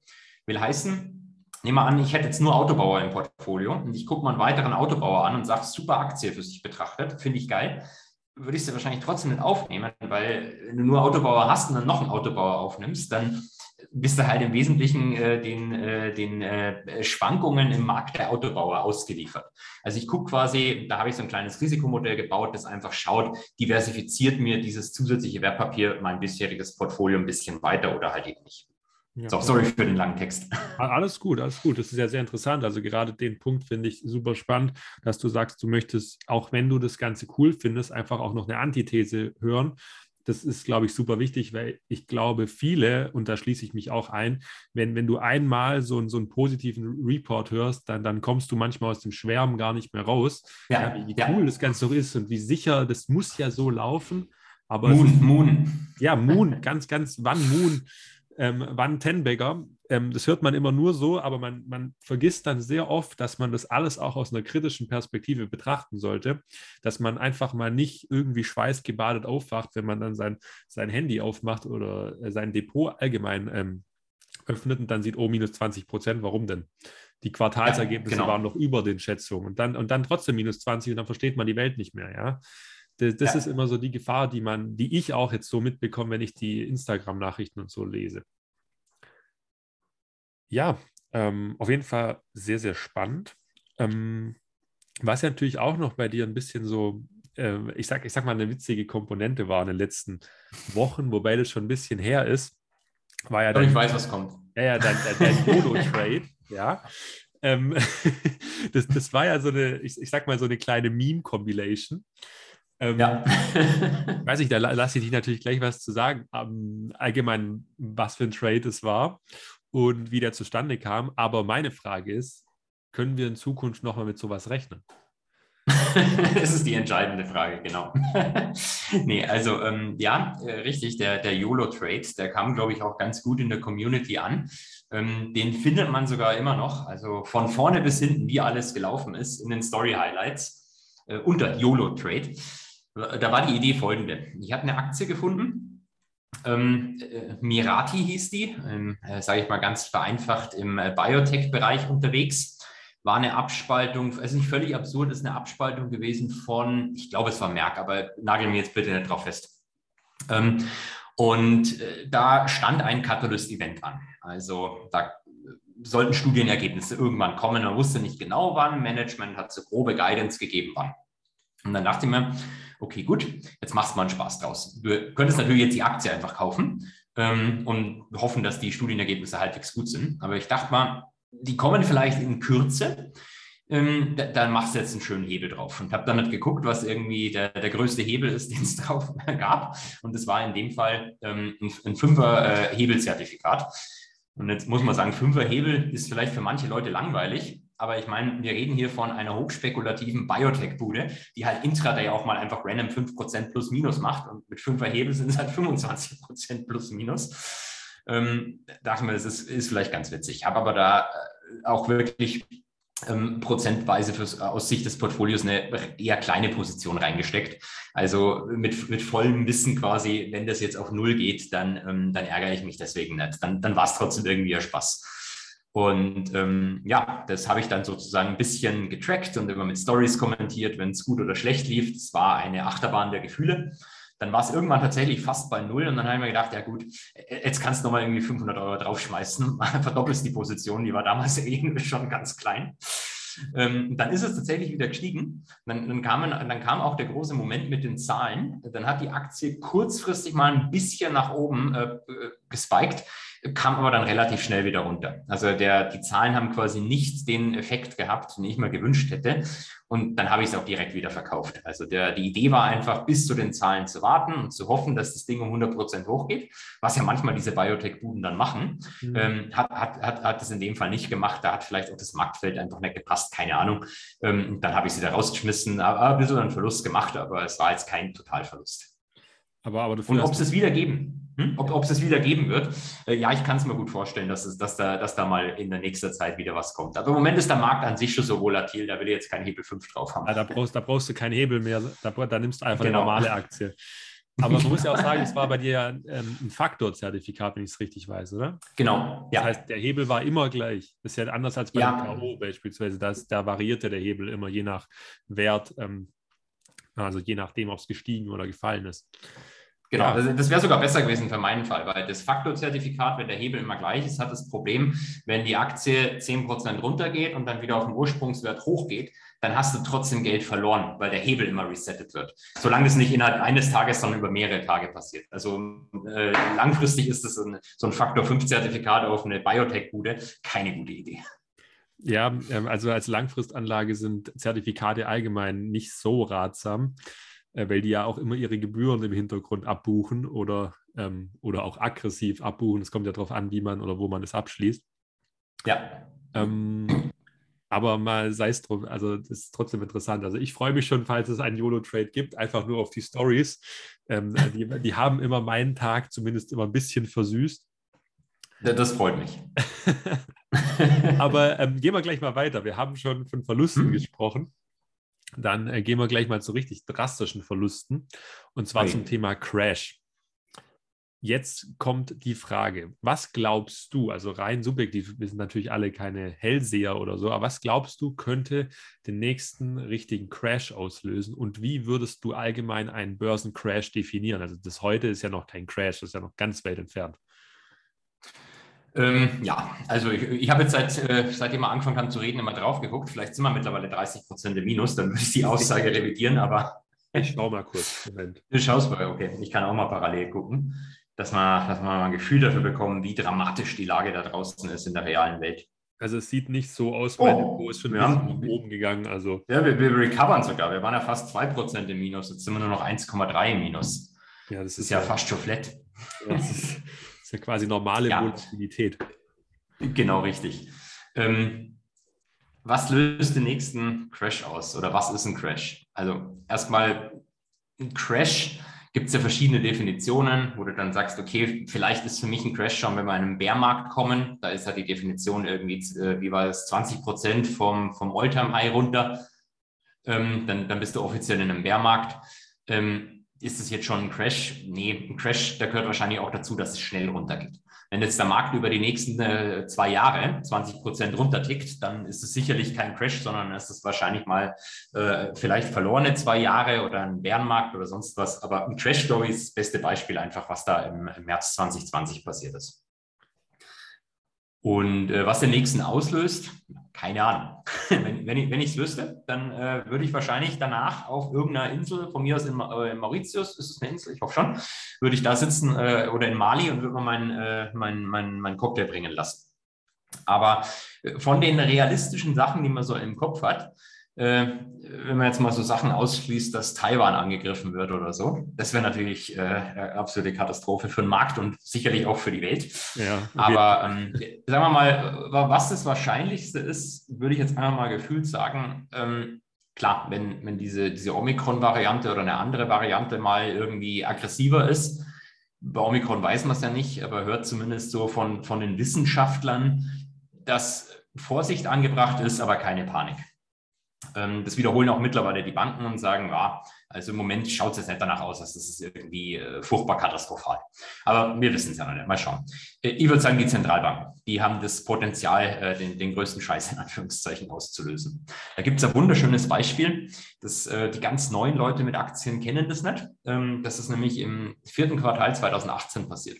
Will heißen, nehmen wir an, ich hätte jetzt nur Autobauer im Portfolio und ich gucke mal einen weiteren Autobauer an und sage, super Aktie für sich betrachtet, finde ich geil würde ich sie wahrscheinlich trotzdem nicht aufnehmen, weil wenn du nur Autobauer hast und dann noch einen Autobauer aufnimmst, dann bist du halt im Wesentlichen äh, den, äh, den äh, Schwankungen im Markt der Autobauer ausgeliefert. Also ich gucke quasi, da habe ich so ein kleines Risikomodell gebaut, das einfach schaut, diversifiziert mir dieses zusätzliche Wertpapier mein bisheriges Portfolio ein bisschen weiter oder halt eben nicht. Ja. So, sorry für den langen Text. Alles gut, alles gut. Das ist ja sehr interessant. Also gerade den Punkt finde ich super spannend, dass du sagst, du möchtest, auch wenn du das Ganze cool findest, einfach auch noch eine Antithese hören das ist, glaube ich, super wichtig, weil ich glaube, viele, und da schließe ich mich auch ein, wenn, wenn du einmal so, so einen positiven Report hörst, dann, dann kommst du manchmal aus dem Schwärmen gar nicht mehr raus, ja, wie, wie ja. cool das Ganze doch ist und wie sicher, das muss ja so laufen. Aber Moon, ist, Moon. Ja, Moon, ganz, ganz, wann Moon, ähm, wann Tenbagger ähm, das hört man immer nur so, aber man, man vergisst dann sehr oft, dass man das alles auch aus einer kritischen Perspektive betrachten sollte, dass man einfach mal nicht irgendwie schweißgebadet aufwacht, wenn man dann sein, sein Handy aufmacht oder äh, sein Depot allgemein ähm, öffnet und dann sieht, oh, minus 20 Prozent, warum denn? Die Quartalsergebnisse ja, genau. waren noch über den Schätzungen und dann, und dann trotzdem minus 20 und dann versteht man die Welt nicht mehr, ja. Das, das ja. ist immer so die Gefahr, die man, die ich auch jetzt so mitbekomme, wenn ich die Instagram-Nachrichten und so lese. Ja, ähm, auf jeden Fall sehr, sehr spannend. Ähm, was ja natürlich auch noch bei dir ein bisschen so, äh, ich, sag, ich sag mal, eine witzige Komponente war in den letzten Wochen, wobei das schon ein bisschen her ist, war ja dann. Ich weiß, was kommt. Ja, ja, dein, dein, Mono-Trade, ja. Ähm, das, das war ja so eine, ich, ich sag mal, so eine kleine Meme-Compilation. Ähm, ja. weiß ich, da lasse ich dich natürlich gleich was zu sagen. Um, allgemein, was für ein Trade es war und wie der zustande kam. Aber meine Frage ist, können wir in Zukunft nochmal mit sowas rechnen? das ist die entscheidende Frage, genau. nee, also ähm, ja, äh, richtig, der, der YOLO-Trade, der kam, glaube ich, auch ganz gut in der Community an. Ähm, den findet man sogar immer noch, also von vorne bis hinten, wie alles gelaufen ist, in den Story-Highlights äh, unter YOLO-Trade. Da war die Idee folgende. Ich habe eine Aktie gefunden, ähm, äh, Mirati hieß die, ähm, äh, sage ich mal ganz vereinfacht, im äh, Biotech-Bereich unterwegs. War eine Abspaltung, also nicht völlig absurd, ist eine Abspaltung gewesen von, ich glaube, es war Merck, aber nagel mir jetzt bitte nicht drauf fest. Ähm, und äh, da stand ein Catalyst-Event an. Also da sollten Studienergebnisse irgendwann kommen. Man wusste nicht genau wann. Management hat so grobe Guidance gegeben, wann. Und dann dachte ich mir, okay, gut, jetzt machst du mal einen Spaß draus. Du könntest natürlich jetzt die Aktie einfach kaufen ähm, und hoffen, dass die Studienergebnisse halbwegs gut sind. Aber ich dachte mal, die kommen vielleicht in Kürze. Ähm, da, dann machst du jetzt einen schönen Hebel drauf. Und habe dann nicht geguckt, was irgendwie der, der größte Hebel ist, den es drauf gab. Und das war in dem Fall ähm, ein, ein Fünfer-Hebelzertifikat. Äh, und jetzt muss man sagen, Fünfer-Hebel ist vielleicht für manche Leute langweilig. Aber ich meine, wir reden hier von einer hochspekulativen Biotech-Bude, die halt intraday auch mal einfach random 5% plus minus macht. Und mit 5er Hebel sind es halt 25% plus minus. Ähm, dachte mir, das ist, ist vielleicht ganz witzig. Ich habe aber da äh, auch wirklich ähm, prozentweise fürs, aus Sicht des Portfolios eine eher kleine Position reingesteckt. Also mit, mit vollem Wissen quasi, wenn das jetzt auf Null geht, dann, ähm, dann ärgere ich mich deswegen nicht. Dann, dann war es trotzdem irgendwie ein Spaß. Und ähm, ja, das habe ich dann sozusagen ein bisschen getrackt und immer mit Stories kommentiert, wenn es gut oder schlecht lief. Es war eine Achterbahn der Gefühle. Dann war es irgendwann tatsächlich fast bei Null und dann habe ich mir gedacht, ja gut, jetzt kannst du nochmal irgendwie 500 Euro draufschmeißen, verdoppelst die Position, die war damals eh schon ganz klein. Ähm, dann ist es tatsächlich wieder gestiegen. Dann, dann, kam, dann kam auch der große Moment mit den Zahlen. Dann hat die Aktie kurzfristig mal ein bisschen nach oben äh, gespiked kam aber dann relativ schnell wieder runter. Also der, die Zahlen haben quasi nicht den Effekt gehabt, den ich mir gewünscht hätte. Und dann habe ich es auch direkt wieder verkauft. Also der, die Idee war einfach, bis zu den Zahlen zu warten und zu hoffen, dass das Ding um 100 Prozent hochgeht, was ja manchmal diese Biotech-Buden dann machen. Mhm. Ähm, hat, hat, hat, hat es in dem Fall nicht gemacht. Da hat vielleicht auch das Marktfeld einfach nicht gepasst, keine Ahnung. Ähm, dann habe ich sie da rausgeschmissen, aber ein bisschen einen Verlust gemacht, aber es war jetzt kein Totalverlust. Aber, aber und ob es es wieder geben, hm? ob, es es wieder geben wird, äh, ja, ich kann es mir gut vorstellen, dass, es, dass, da, dass da mal in der nächsten Zeit wieder was kommt. Aber im Moment ist der Markt an sich schon so volatil, da will ich jetzt keinen Hebel 5 drauf haben. Ja, da, brauchst, da brauchst du keinen Hebel mehr, da, da nimmst du einfach genau. eine normale Aktie. Aber man muss ja auch sagen, es war bei dir ähm, ein Faktorzertifikat, wenn ich es richtig weiß, oder? Genau. Ja. Das heißt, der Hebel war immer gleich. Das ist ja anders als bei ja. dem K.O. beispielsweise. Das, da variierte der Hebel immer je nach Wert, ähm, also je nachdem, ob es gestiegen oder gefallen ist. Genau, das, das wäre sogar besser gewesen für meinen Fall, weil das Faktorzertifikat, wenn der Hebel immer gleich ist, hat das Problem, wenn die Aktie 10% runtergeht und dann wieder auf den Ursprungswert hochgeht, dann hast du trotzdem Geld verloren, weil der Hebel immer resettet wird. Solange das nicht innerhalb eines Tages, sondern über mehrere Tage passiert. Also äh, langfristig ist das ein, so ein Faktor 5-Zertifikat auf eine Biotech-Bude keine gute Idee. Ja, ähm, also als Langfristanlage sind Zertifikate allgemein nicht so ratsam. Äh, weil die ja auch immer ihre Gebühren im Hintergrund abbuchen oder, ähm, oder auch aggressiv abbuchen. Es kommt ja darauf an, wie man oder wo man es abschließt. Ja. Ähm, aber mal sei es drum, also das ist trotzdem interessant. Also ich freue mich schon, falls es einen YOLO-Trade gibt, einfach nur auf die Stories. Ähm, die, die haben immer meinen Tag zumindest immer ein bisschen versüßt. Das freut mich. Aber ähm, gehen wir gleich mal weiter. Wir haben schon von Verlusten hm. gesprochen. Dann äh, gehen wir gleich mal zu richtig drastischen Verlusten und zwar okay. zum Thema Crash. Jetzt kommt die Frage, was glaubst du, also rein subjektiv, wir sind natürlich alle keine Hellseher oder so, aber was glaubst du, könnte den nächsten richtigen Crash auslösen und wie würdest du allgemein einen Börsencrash definieren? Also das heute ist ja noch kein Crash, das ist ja noch ganz weit entfernt. Ähm, ja, also ich, ich habe jetzt seit, äh, seitdem wir angefangen haben zu reden, immer drauf geguckt. Vielleicht sind wir mittlerweile 30 Prozent im Minus, dann würde ich die Aussage revidieren, aber. Ich schau mal kurz. Moment. Du schaust mal, okay. Ich kann auch mal parallel gucken, dass wir, dass wir mal ein Gefühl dafür bekommen, wie dramatisch die Lage da draußen ist in der realen Welt. Also es sieht nicht so aus, mein oh, Depot ist schon ja. nach oben gegangen. Also. Ja, wir, wir recovern sogar. Wir waren ja fast 2% im Minus, jetzt sind wir nur noch 1,3 im Minus. Ja, das, das ist, ja, ja fast schon flat. Ja, das ist, ist ja quasi normale ja. Volatilität. Genau, richtig. Ähm, was löst den nächsten Crash aus oder was ist ein Crash? Also erstmal ein Crash gibt es ja verschiedene Definitionen, wo du dann sagst, okay, vielleicht ist für mich ein Crash schon, wenn wir in einen Bärmarkt kommen, da ist halt die Definition irgendwie, äh, wie war es, 20 Prozent vom, vom Alltime-High runter, ähm, dann, dann bist du offiziell in einem Bärmarkt. Ähm, ist es jetzt schon ein Crash? Nee, ein Crash, da gehört wahrscheinlich auch dazu, dass es schnell runtergeht. Wenn jetzt der Markt über die nächsten äh, zwei Jahre 20 Prozent runtertickt, dann ist es sicherlich kein Crash, sondern es ist wahrscheinlich mal äh, vielleicht verlorene zwei Jahre oder ein Bärenmarkt oder sonst was. Aber ein Crash, glaube ich, ist das beste Beispiel einfach, was da im, im März 2020 passiert ist. Und äh, was den nächsten auslöst, keine Ahnung. wenn, wenn ich es wüsste, dann äh, würde ich wahrscheinlich danach auf irgendeiner Insel, von mir aus in, äh, Mauritius, ist es eine Insel, ich hoffe schon, würde ich da sitzen äh, oder in Mali und würde mal meinen äh, mein, mein, mein Cocktail bringen lassen. Aber äh, von den realistischen Sachen, die man so im Kopf hat, äh, wenn man jetzt mal so Sachen ausschließt, dass Taiwan angegriffen wird oder so, das wäre natürlich äh, absolute Katastrophe für den Markt und sicherlich auch für die Welt. Ja, Aber ähm, sagen wir mal, was das Wahrscheinlichste ist, würde ich jetzt einfach mal gefühlt sagen, ähm, klar, wenn, wenn diese, diese Omikron-Variante oder eine andere Variante mal irgendwie aggressiver ist, bei Omikron weiß man es ja nicht, aber hört zumindest so von, von den Wissenschaftlern, dass Vorsicht angebracht ist, aber keine Panik. Ähm, das wiederholen auch mittlerweile die Banken und sagen, ja, also im Moment schaut es jetzt nicht danach aus, dass das ist irgendwie äh, furchtbar katastrophal. Aber wir wissen es ja noch nicht. Mal schauen. Äh, ich würde sagen, die Zentralbanken, die haben das Potenzial, äh, den, den größten Scheiß in Anführungszeichen auszulösen. Da gibt es ein wunderschönes Beispiel. Das, äh, die ganz neuen Leute mit Aktien kennen das nicht. Ähm, das ist nämlich im vierten Quartal 2018 passiert.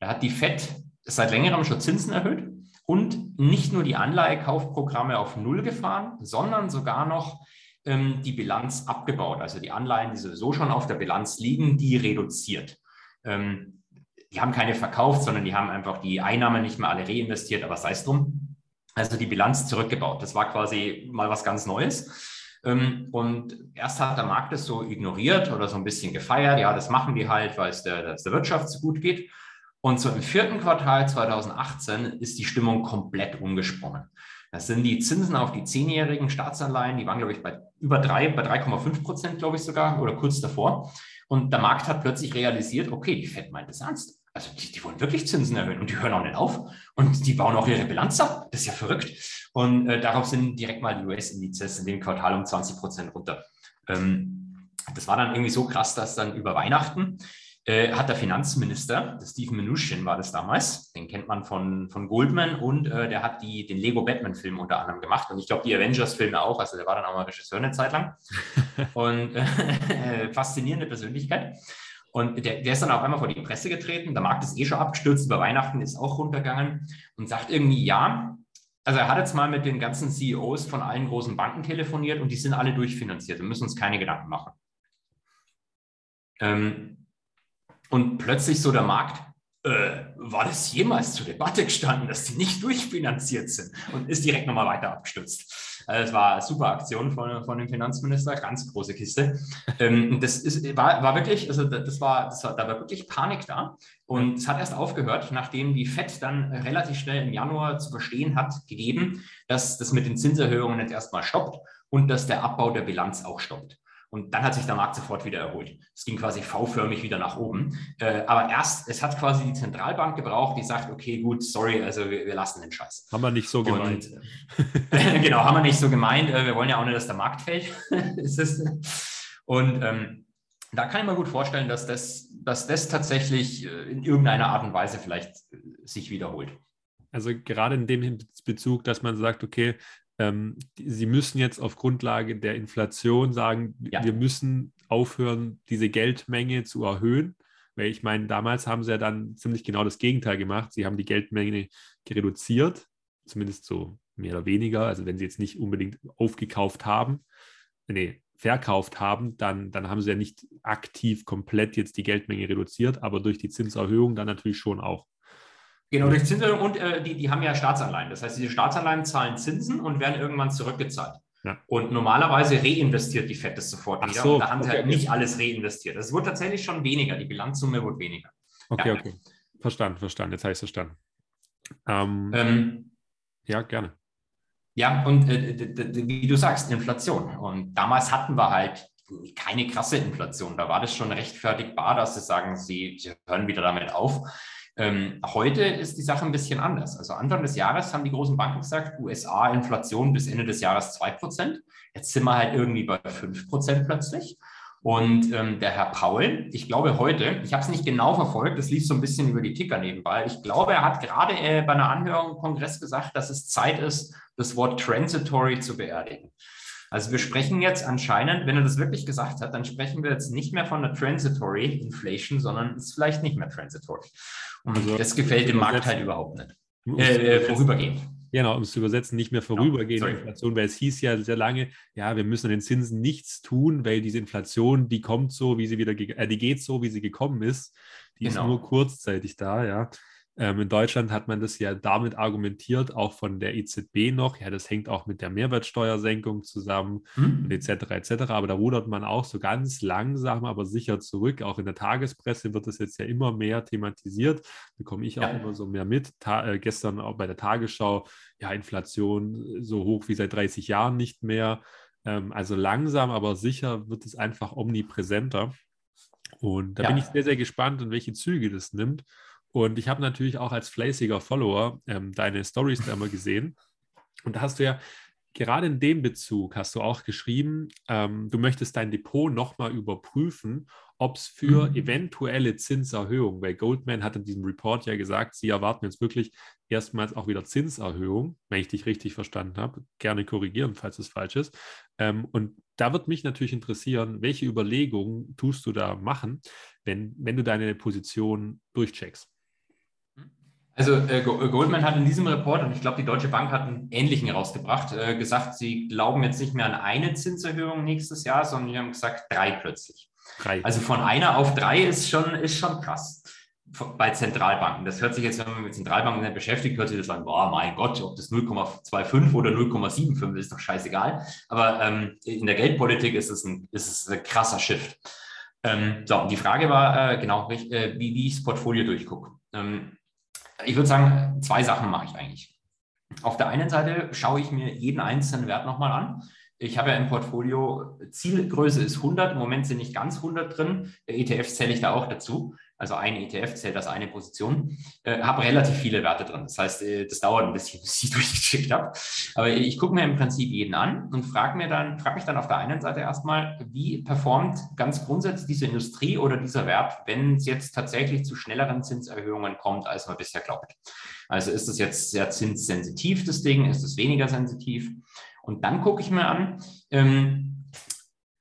Da hat die FED seit längerem schon Zinsen erhöht und nicht nur die Anleihekaufprogramme auf Null gefahren, sondern sogar noch ähm, die Bilanz abgebaut. Also die Anleihen, die sowieso schon auf der Bilanz liegen, die reduziert. Ähm, die haben keine verkauft, sondern die haben einfach die Einnahmen nicht mehr alle reinvestiert, aber sei es drum. Also die Bilanz zurückgebaut. Das war quasi mal was ganz Neues. Ähm, und erst hat der Markt das so ignoriert oder so ein bisschen gefeiert. Ja, das machen die halt, weil es der, der Wirtschaft so gut geht. Und so im vierten Quartal 2018 ist die Stimmung komplett umgesprungen. Das sind die Zinsen auf die zehnjährigen Staatsanleihen, die waren, glaube ich, bei über drei, bei 3,5 Prozent, glaube ich sogar, oder kurz davor. Und der Markt hat plötzlich realisiert, okay, die Fed meint es ernst. Also die, die, wollen wirklich Zinsen erhöhen und die hören auch nicht auf. Und die bauen auch ihre Bilanz ab. Das ist ja verrückt. Und äh, darauf sind direkt mal die US-Indizes in dem Quartal um 20 Prozent runter. Ähm, das war dann irgendwie so krass, dass dann über Weihnachten äh, hat der Finanzminister, der Steve Mnuchin war das damals, den kennt man von, von Goldman und äh, der hat die, den Lego Batman-Film unter anderem gemacht und ich glaube die Avengers-Filme auch, also der war dann auch mal Regisseur eine Zeit lang und äh, faszinierende Persönlichkeit. Und der, der ist dann auf einmal vor die Presse getreten, der Markt ist eh schon abgestürzt, über Weihnachten ist auch runtergegangen und sagt irgendwie, ja, also er hat jetzt mal mit den ganzen CEOs von allen großen Banken telefoniert und die sind alle durchfinanziert. Wir müssen uns keine Gedanken machen. Ähm, und plötzlich so der Markt, äh, war das jemals zur Debatte gestanden, dass die nicht durchfinanziert sind und ist direkt nochmal weiter abgestürzt. Also es war eine super Aktion von, von dem Finanzminister, ganz große Kiste. Ähm, das ist, war, war wirklich, also das war, das war, da war wirklich Panik da. Und es hat erst aufgehört, nachdem die FED dann relativ schnell im Januar zu verstehen hat, gegeben, dass das mit den Zinserhöhungen jetzt erstmal stoppt und dass der Abbau der Bilanz auch stoppt. Und dann hat sich der Markt sofort wieder erholt. Es ging quasi V-förmig wieder nach oben. Äh, aber erst, es hat quasi die Zentralbank gebraucht, die sagt, okay, gut, sorry, also wir, wir lassen den Scheiß. Haben wir nicht so gemeint. Und, genau, haben wir nicht so gemeint. Äh, wir wollen ja auch nicht, dass der Markt fällt. und ähm, da kann ich mir gut vorstellen, dass das, dass das tatsächlich äh, in irgendeiner Art und Weise vielleicht sich wiederholt. Also gerade in dem Bezug, dass man sagt, okay, ähm, sie müssen jetzt auf Grundlage der Inflation sagen, ja. wir müssen aufhören, diese Geldmenge zu erhöhen. Weil ich meine, damals haben sie ja dann ziemlich genau das Gegenteil gemacht. Sie haben die Geldmenge reduziert, zumindest so mehr oder weniger. Also wenn sie jetzt nicht unbedingt aufgekauft haben, nee, verkauft haben, dann, dann haben sie ja nicht aktiv komplett jetzt die Geldmenge reduziert, aber durch die Zinserhöhung dann natürlich schon auch. Genau, durch Zinserhöhung und äh, die, die haben ja Staatsanleihen. Das heißt, diese Staatsanleihen zahlen Zinsen und werden irgendwann zurückgezahlt. Ja. Und normalerweise reinvestiert die FED das sofort wieder. So, und da haben okay, sie halt okay. nicht alles reinvestiert. Es wurde tatsächlich schon weniger. Die Bilanzsumme wurde weniger. Okay, ja. okay. Verstanden, verstanden. Jetzt habe ich es verstanden. Ähm, ähm, ja, gerne. Ja, und äh, wie du sagst, Inflation. Und damals hatten wir halt keine krasse Inflation. Da war das schon rechtfertigbar, dass sie sagen, sie hören wieder damit auf. Ähm, heute ist die Sache ein bisschen anders. Also Anfang des Jahres haben die großen Banken gesagt, USA-Inflation bis Ende des Jahres 2%. Jetzt sind wir halt irgendwie bei 5% plötzlich. Und ähm, der Herr Paul, ich glaube heute, ich habe es nicht genau verfolgt, das lief so ein bisschen über die Ticker nebenbei. Ich glaube, er hat gerade äh, bei einer Anhörung im Kongress gesagt, dass es Zeit ist, das Wort transitory zu beerdigen. Also wir sprechen jetzt anscheinend, wenn er das wirklich gesagt hat, dann sprechen wir jetzt nicht mehr von einer transitory Inflation, sondern es ist vielleicht nicht mehr transitory. Und also, das gefällt dem Markt halt überhaupt nicht. Äh, äh, vorübergehend. Genau, um es zu übersetzen, nicht mehr vorübergehende ja, Inflation, weil es hieß ja sehr lange, ja, wir müssen an den Zinsen nichts tun, weil diese Inflation, die kommt so, wie sie wieder, äh, die geht so, wie sie gekommen ist. Die genau. ist nur kurzzeitig da, ja. Ähm, in Deutschland hat man das ja damit argumentiert, auch von der EZB noch, ja, das hängt auch mit der Mehrwertsteuersenkung zusammen hm. und etc. etc. Aber da rudert man auch so ganz langsam, aber sicher zurück. Auch in der Tagespresse wird das jetzt ja immer mehr thematisiert. Bekomme ich auch ja. immer so mehr mit. Ta äh, gestern auch bei der Tagesschau, ja, Inflation so hoch wie seit 30 Jahren nicht mehr. Ähm, also langsam, aber sicher wird es einfach omnipräsenter. Und da ja. bin ich sehr, sehr gespannt, in welche Züge das nimmt. Und ich habe natürlich auch als fleißiger Follower ähm, deine Stories da immer gesehen. Und da hast du ja gerade in dem Bezug hast du auch geschrieben, ähm, du möchtest dein Depot nochmal überprüfen, ob es für mhm. eventuelle Zinserhöhungen, weil Goldman hat in diesem Report ja gesagt, sie erwarten jetzt wirklich erstmals auch wieder Zinserhöhungen, wenn ich dich richtig verstanden habe. Gerne korrigieren, falls es falsch ist. Ähm, und da wird mich natürlich interessieren, welche Überlegungen tust du da machen, wenn, wenn du deine Position durchcheckst? Also äh, Goldman hat in diesem Report, und ich glaube, die Deutsche Bank hat einen ähnlichen rausgebracht, äh, gesagt, sie glauben jetzt nicht mehr an eine Zinserhöhung nächstes Jahr, sondern sie haben gesagt drei plötzlich. Drei. Also von einer auf drei ist schon, ist schon krass. bei Zentralbanken. Das hört sich jetzt, wenn man mit Zentralbanken beschäftigt, hört sich das an, boah, mein Gott, ob das 0,25 oder 0,75 ist, doch scheißegal. Aber ähm, in der Geldpolitik ist es ein, ist es ein krasser Shift. Ähm, so, und die Frage war äh, genau, äh, wie, wie ich das Portfolio durchgucke. Ähm, ich würde sagen, zwei Sachen mache ich eigentlich. Auf der einen Seite schaue ich mir jeden einzelnen Wert nochmal an. Ich habe ja im Portfolio, Zielgröße ist 100, im Moment sind nicht ganz 100 drin. ETFs zähle ich da auch dazu also ein ETF zählt als eine Position, äh, habe relativ viele Werte drin. Das heißt, äh, das dauert ein bisschen, bis ich durchgeschickt habe. Aber ich gucke mir im Prinzip jeden an und frage mir dann, frage mich dann auf der einen Seite erstmal, wie performt ganz grundsätzlich diese Industrie oder dieser Wert, wenn es jetzt tatsächlich zu schnelleren Zinserhöhungen kommt, als man bisher glaubt. Also ist es jetzt sehr zinssensitiv, das Ding, ist es weniger sensitiv? Und dann gucke ich mir an, ähm,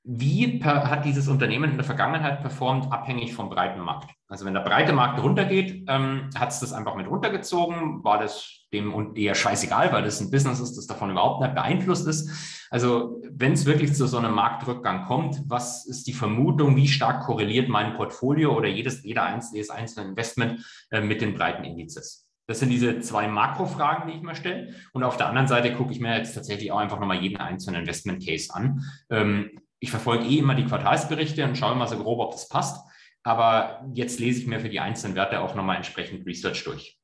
wie hat dieses Unternehmen in der Vergangenheit performt, abhängig vom breiten Markt? Also wenn der breite Markt runtergeht, ähm, hat es das einfach mit runtergezogen, war das dem eher scheißegal, weil das ein Business ist, das davon überhaupt nicht beeinflusst ist. Also wenn es wirklich zu so einem Marktrückgang kommt, was ist die Vermutung, wie stark korreliert mein Portfolio oder jedes, jeder einzelne, jedes einzelne Investment äh, mit den breiten Indizes? Das sind diese zwei Makrofragen, die ich mir stelle. Und auf der anderen Seite gucke ich mir jetzt tatsächlich auch einfach nochmal jeden einzelnen Investment Case an. Ähm, ich verfolge eh immer die Quartalsberichte und schaue mal so grob, ob das passt. Aber jetzt lese ich mir für die einzelnen Werte auch nochmal entsprechend Research durch.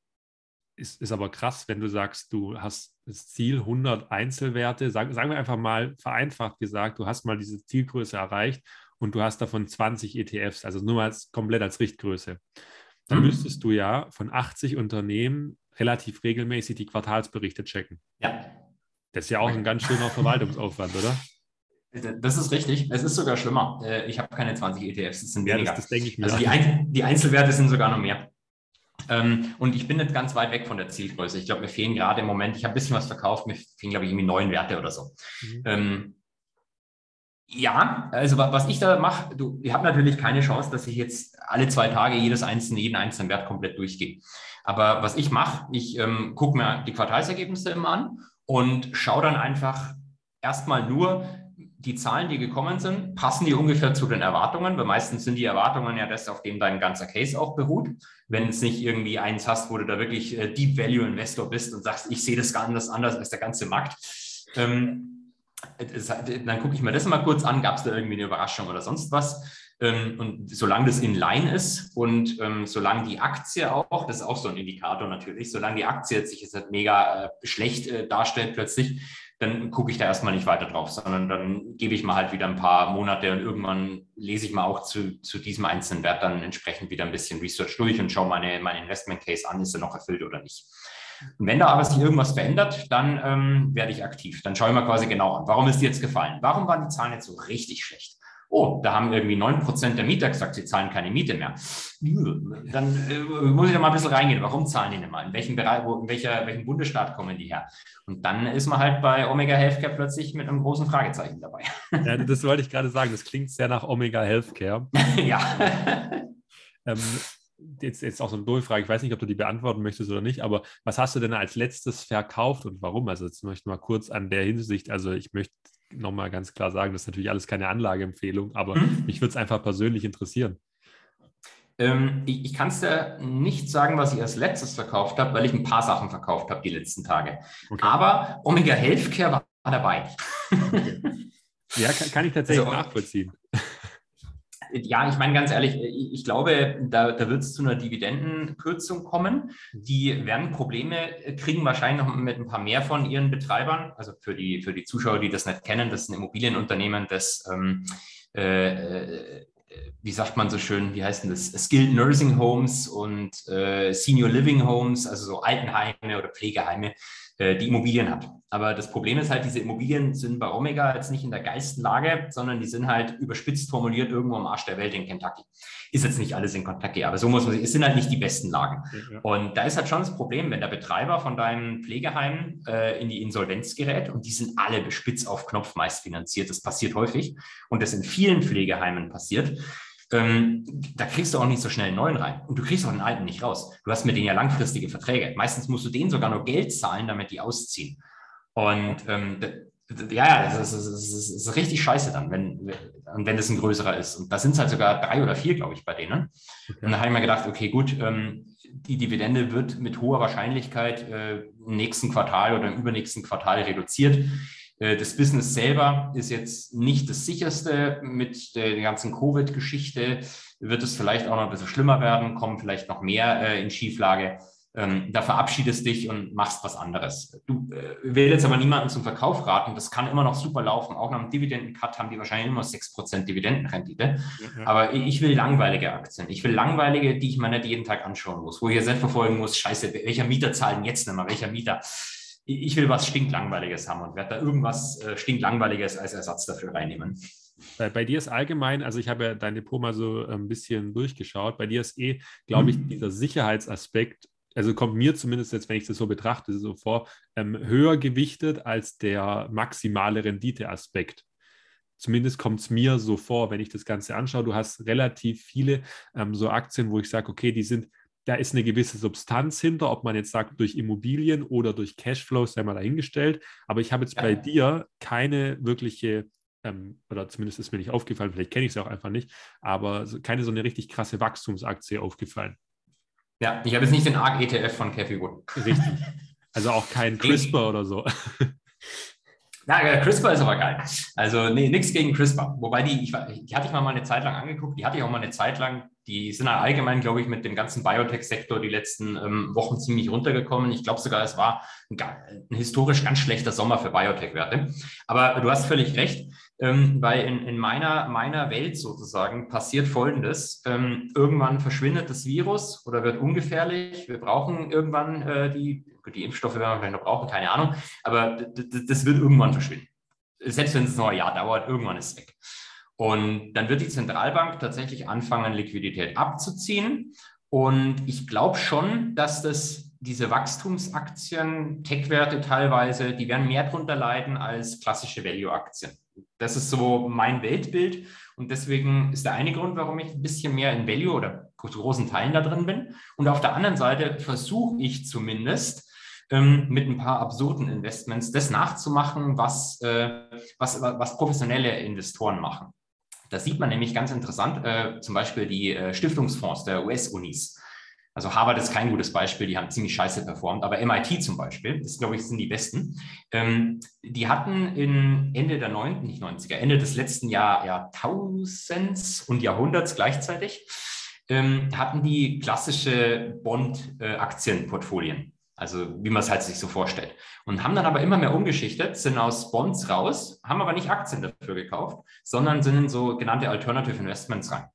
Ist, ist aber krass, wenn du sagst, du hast das Ziel 100 Einzelwerte. Sagen, sagen wir einfach mal vereinfacht gesagt, du hast mal diese Zielgröße erreicht und du hast davon 20 ETFs, also nur als, komplett als Richtgröße. Dann hm. müsstest du ja von 80 Unternehmen relativ regelmäßig die Quartalsberichte checken. Ja. Das ist ja auch ein ganz schöner Verwaltungsaufwand, oder? Das ist richtig. Es ist sogar schlimmer. Äh, ich habe keine 20 ETFs, es sind weniger. Ja, das, das denke ich mir. Also die, Ein die, Einzelwerte sind sogar noch mehr. Ähm, und ich bin nicht ganz weit weg von der Zielgröße. Ich glaube, mir fehlen gerade im Moment, ich habe ein bisschen was verkauft, mir fehlen, glaube ich, irgendwie neun Werte oder so. Mhm. Ähm, ja, also was ich da mache, du, ihr habt natürlich keine Chance, dass ich jetzt alle zwei Tage jedes einzelne, jeden einzelnen Wert komplett durchgehe. Aber was ich mache, ich ähm, gucke mir die Quartalsergebnisse immer an und schaue dann einfach erstmal nur, die Zahlen, die gekommen sind, passen die ungefähr zu den Erwartungen? Weil meistens sind die Erwartungen ja das, auf dem dein ganzer Case auch beruht. Wenn es nicht irgendwie eins hast, wo du da wirklich äh, Deep Value Investor bist und sagst, ich sehe das ganz anders als der ganze Markt. Ähm, es, dann gucke ich mir das mal kurz an, gab es da irgendwie eine Überraschung oder sonst was? Ähm, und solange das in Line ist und ähm, solange die Aktie auch, das ist auch so ein Indikator natürlich, solange die Aktie sich jetzt halt mega äh, schlecht äh, darstellt plötzlich, dann gucke ich da erstmal nicht weiter drauf, sondern dann gebe ich mal halt wieder ein paar Monate und irgendwann lese ich mal auch zu, zu diesem einzelnen Wert dann entsprechend wieder ein bisschen Research durch und schaue meine, meine Investment Case an, ist er noch erfüllt oder nicht. Und wenn da aber sich irgendwas verändert, dann ähm, werde ich aktiv. Dann schaue ich mal quasi genau an, warum ist die jetzt gefallen? Warum waren die Zahlen jetzt so richtig schlecht? Oh, da haben irgendwie 9% der Mieter gesagt, sie zahlen keine Miete mehr. Dann äh, muss ich da mal ein bisschen reingehen. Warum zahlen die nicht mal? In welchem Bereich, wo, in welcher, welchem Bundesstaat kommen die her? Und dann ist man halt bei Omega Healthcare plötzlich mit einem großen Fragezeichen dabei. Ja, das wollte ich gerade sagen. Das klingt sehr nach Omega Healthcare. ja. ähm, jetzt, jetzt auch so eine Durchfrage, ich weiß nicht, ob du die beantworten möchtest oder nicht, aber was hast du denn als letztes verkauft und warum? Also jetzt möchte ich mal kurz an der Hinsicht, also ich möchte nochmal ganz klar sagen, das ist natürlich alles keine Anlageempfehlung, aber mhm. mich würde es einfach persönlich interessieren. Ähm, ich, ich kann es dir nicht sagen, was ich als letztes verkauft habe, weil ich ein paar Sachen verkauft habe die letzten Tage. Okay. Aber Omega Healthcare war dabei. Okay. Ja, kann, kann, ich tatsächlich also, nachvollziehen ja, ich meine ganz ehrlich, ich glaube, da, da wird es zu einer Dividendenkürzung kommen. Die werden Probleme kriegen, wahrscheinlich noch mit ein paar mehr von ihren Betreibern. Also für die, für die Zuschauer, die das nicht kennen, das ist ein Immobilienunternehmen, das ähm, äh, wie sagt man so schön, wie heißt denn das? Skilled Nursing Homes und äh, Senior Living Homes, also so Altenheime oder Pflegeheime äh, die Immobilien hat. Aber das Problem ist halt, diese Immobilien sind bei Omega jetzt nicht in der geilsten Lage, sondern die sind halt überspitzt formuliert irgendwo am Arsch der Welt in Kentucky. Ist jetzt nicht alles in Kentucky, aber so muss man sich, es sind halt nicht die besten Lagen. Ja. Und da ist halt schon das Problem, wenn der Betreiber von deinem Pflegeheim äh, in die Insolvenz gerät und die sind alle spitz auf Knopf meist finanziert, das passiert häufig und das in vielen Pflegeheimen passiert, ähm, da kriegst du auch nicht so schnell einen neuen rein. Und du kriegst auch den alten nicht raus. Du hast mit denen ja langfristige Verträge. Meistens musst du denen sogar nur Geld zahlen, damit die ausziehen. Und ähm, ja, das ist, das, ist, das ist, richtig scheiße dann, wenn, wenn es ein größerer ist. Und da sind es halt sogar drei oder vier, glaube ich, bei denen. Okay. Und dann habe ich mir gedacht, okay, gut, ähm, die Dividende wird mit hoher Wahrscheinlichkeit äh, im nächsten Quartal oder im übernächsten Quartal reduziert. Äh, das Business selber ist jetzt nicht das sicherste. Mit der ganzen Covid-Geschichte wird es vielleicht auch noch ein bisschen schlimmer werden, kommen vielleicht noch mehr äh, in Schieflage ähm, da verabschiedest dich und machst was anderes. Du äh, will jetzt aber niemanden zum Verkauf raten. Das kann immer noch super laufen. Auch nach einem Dividendencut haben die wahrscheinlich immer 6% Dividendenrendite. Mhm. Aber ich will langweilige Aktien. Ich will langweilige, die ich mir nicht jeden Tag anschauen muss, wo ich jetzt nicht verfolgen muss, scheiße, welcher Mieter zahlen jetzt nicht mehr, welcher Mieter. Ich will was stinklangweiliges haben und werde da irgendwas äh, stinklangweiliges als Ersatz dafür reinnehmen. Bei, bei, dir ist allgemein, also ich habe ja dein Depot mal so ein bisschen durchgeschaut, bei dir ist eh, glaube ich, mhm. dieser Sicherheitsaspekt also kommt mir zumindest jetzt, wenn ich das so betrachte, so vor, ähm, höher gewichtet als der maximale Renditeaspekt. Zumindest kommt es mir so vor, wenn ich das Ganze anschaue. Du hast relativ viele ähm, so Aktien, wo ich sage, okay, die sind, da ist eine gewisse Substanz hinter, ob man jetzt sagt, durch Immobilien oder durch Cashflows, sei mal dahingestellt. Aber ich habe jetzt ja. bei dir keine wirkliche ähm, oder zumindest ist mir nicht aufgefallen, vielleicht kenne ich es auch einfach nicht, aber keine so eine richtig krasse Wachstumsaktie aufgefallen. Ja, ich habe jetzt nicht den ARC-ETF von Cathy Wood. Richtig. Also auch kein CRISPR oder so. Ja, äh, CRISPR ist aber geil. Also nee, nichts gegen CRISPR. Wobei die, ich, die hatte ich mal eine Zeit lang angeguckt, die hatte ich auch mal eine Zeit lang, die sind allgemein, glaube ich, mit dem ganzen Biotech-Sektor die letzten ähm, Wochen ziemlich runtergekommen. Ich glaube sogar, es war ein, ein, historisch ganz schlechter Sommer für Biotech-Werte. Aber du hast völlig recht, ähm, weil in, in meiner, meiner Welt sozusagen passiert Folgendes. Ähm, irgendwann verschwindet das Virus oder wird ungefährlich. Wir brauchen irgendwann äh, die, die Impfstoffe, werden wir vielleicht noch brauchen, keine Ahnung. Aber das wird irgendwann verschwinden. Selbst wenn es noch ein Jahr dauert, irgendwann ist es weg. Und dann wird die Zentralbank tatsächlich anfangen, Liquidität abzuziehen. Und ich glaube schon, dass das diese Wachstumsaktien, Tech-Werte teilweise, die werden mehr drunter leiden als klassische Value-Aktien. Das ist so mein Weltbild. Und deswegen ist der eine Grund, warum ich ein bisschen mehr in Value oder zu großen Teilen da drin bin. Und auf der anderen Seite versuche ich zumindest, ähm, mit ein paar absurden Investments das nachzumachen, was, äh, was, was professionelle Investoren machen. Da sieht man nämlich ganz interessant, äh, zum Beispiel die äh, Stiftungsfonds der US-Unis. Also Harvard ist kein gutes Beispiel, die haben ziemlich scheiße performt, aber MIT zum Beispiel, das glaube ich sind die besten, ähm, die hatten in Ende der 9., nicht 90er, Ende des letzten Jahr, Jahrtausends und Jahrhunderts gleichzeitig, ähm, hatten die klassische Bond-Aktienportfolien. Also wie man es halt sich so vorstellt. Und haben dann aber immer mehr umgeschichtet, sind aus Bonds raus, haben aber nicht Aktien dafür gekauft, sondern sind in so genannte Alternative Investments rein.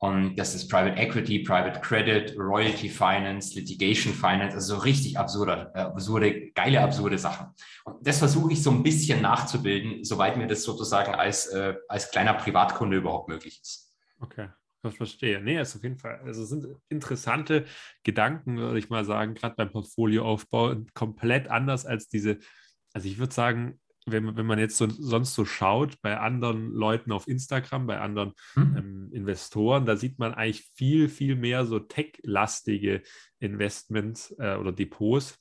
Und das ist Private Equity, Private Credit, Royalty Finance, Litigation Finance, also so richtig absurde, äh, absurde, geile, absurde Sachen. Und das versuche ich so ein bisschen nachzubilden, soweit mir das sozusagen als, äh, als kleiner Privatkunde überhaupt möglich ist. Okay. Ich verstehe. Nee, ist auf jeden Fall, also sind interessante Gedanken, würde ich mal sagen, gerade beim Portfolioaufbau komplett anders als diese, also ich würde sagen, wenn, wenn man jetzt so, sonst so schaut, bei anderen Leuten auf Instagram, bei anderen hm. ähm, Investoren, da sieht man eigentlich viel, viel mehr so tech-lastige Investments äh, oder Depots,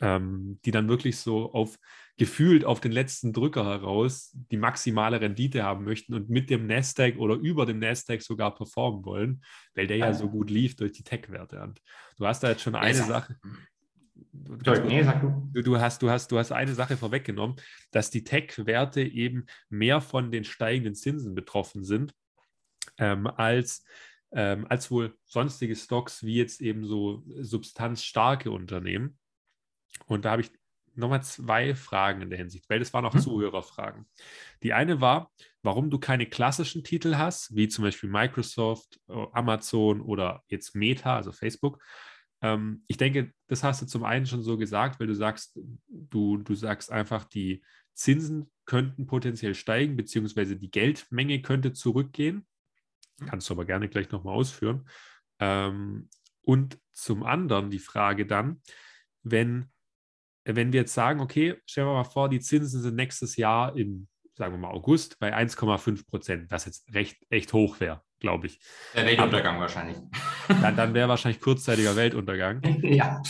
ähm, die dann wirklich so auf gefühlt auf den letzten Drücker heraus die maximale Rendite haben möchten und mit dem Nasdaq oder über dem Nasdaq sogar performen wollen, weil der ja so gut lief durch die Tech-Werte. Und du hast da jetzt schon eine Sache. Nee, du. Du, hast, du, hast, du hast eine Sache vorweggenommen, dass die Tech-Werte eben mehr von den steigenden Zinsen betroffen sind, ähm, als, ähm, als wohl sonstige Stocks, wie jetzt eben so substanzstarke Unternehmen. Und da habe ich nochmal zwei Fragen in der Hinsicht, weil das waren auch hm. Zuhörerfragen. Die eine war, warum du keine klassischen Titel hast, wie zum Beispiel Microsoft, äh, Amazon oder jetzt Meta, also Facebook. Ähm, ich denke, das hast du zum einen schon so gesagt, weil du sagst, du, du sagst einfach, die Zinsen könnten potenziell steigen, beziehungsweise die Geldmenge könnte zurückgehen. Kannst du aber gerne gleich nochmal ausführen. Ähm, und zum anderen die Frage dann, wenn wenn wir jetzt sagen, okay, stellen wir mal vor, die Zinsen sind nächstes Jahr im, sagen wir mal, August bei 1,5 Prozent, was jetzt recht, echt hoch wäre, glaube ich. Der Weltuntergang Aber, wahrscheinlich. Dann, dann wäre wahrscheinlich kurzzeitiger Weltuntergang. ja.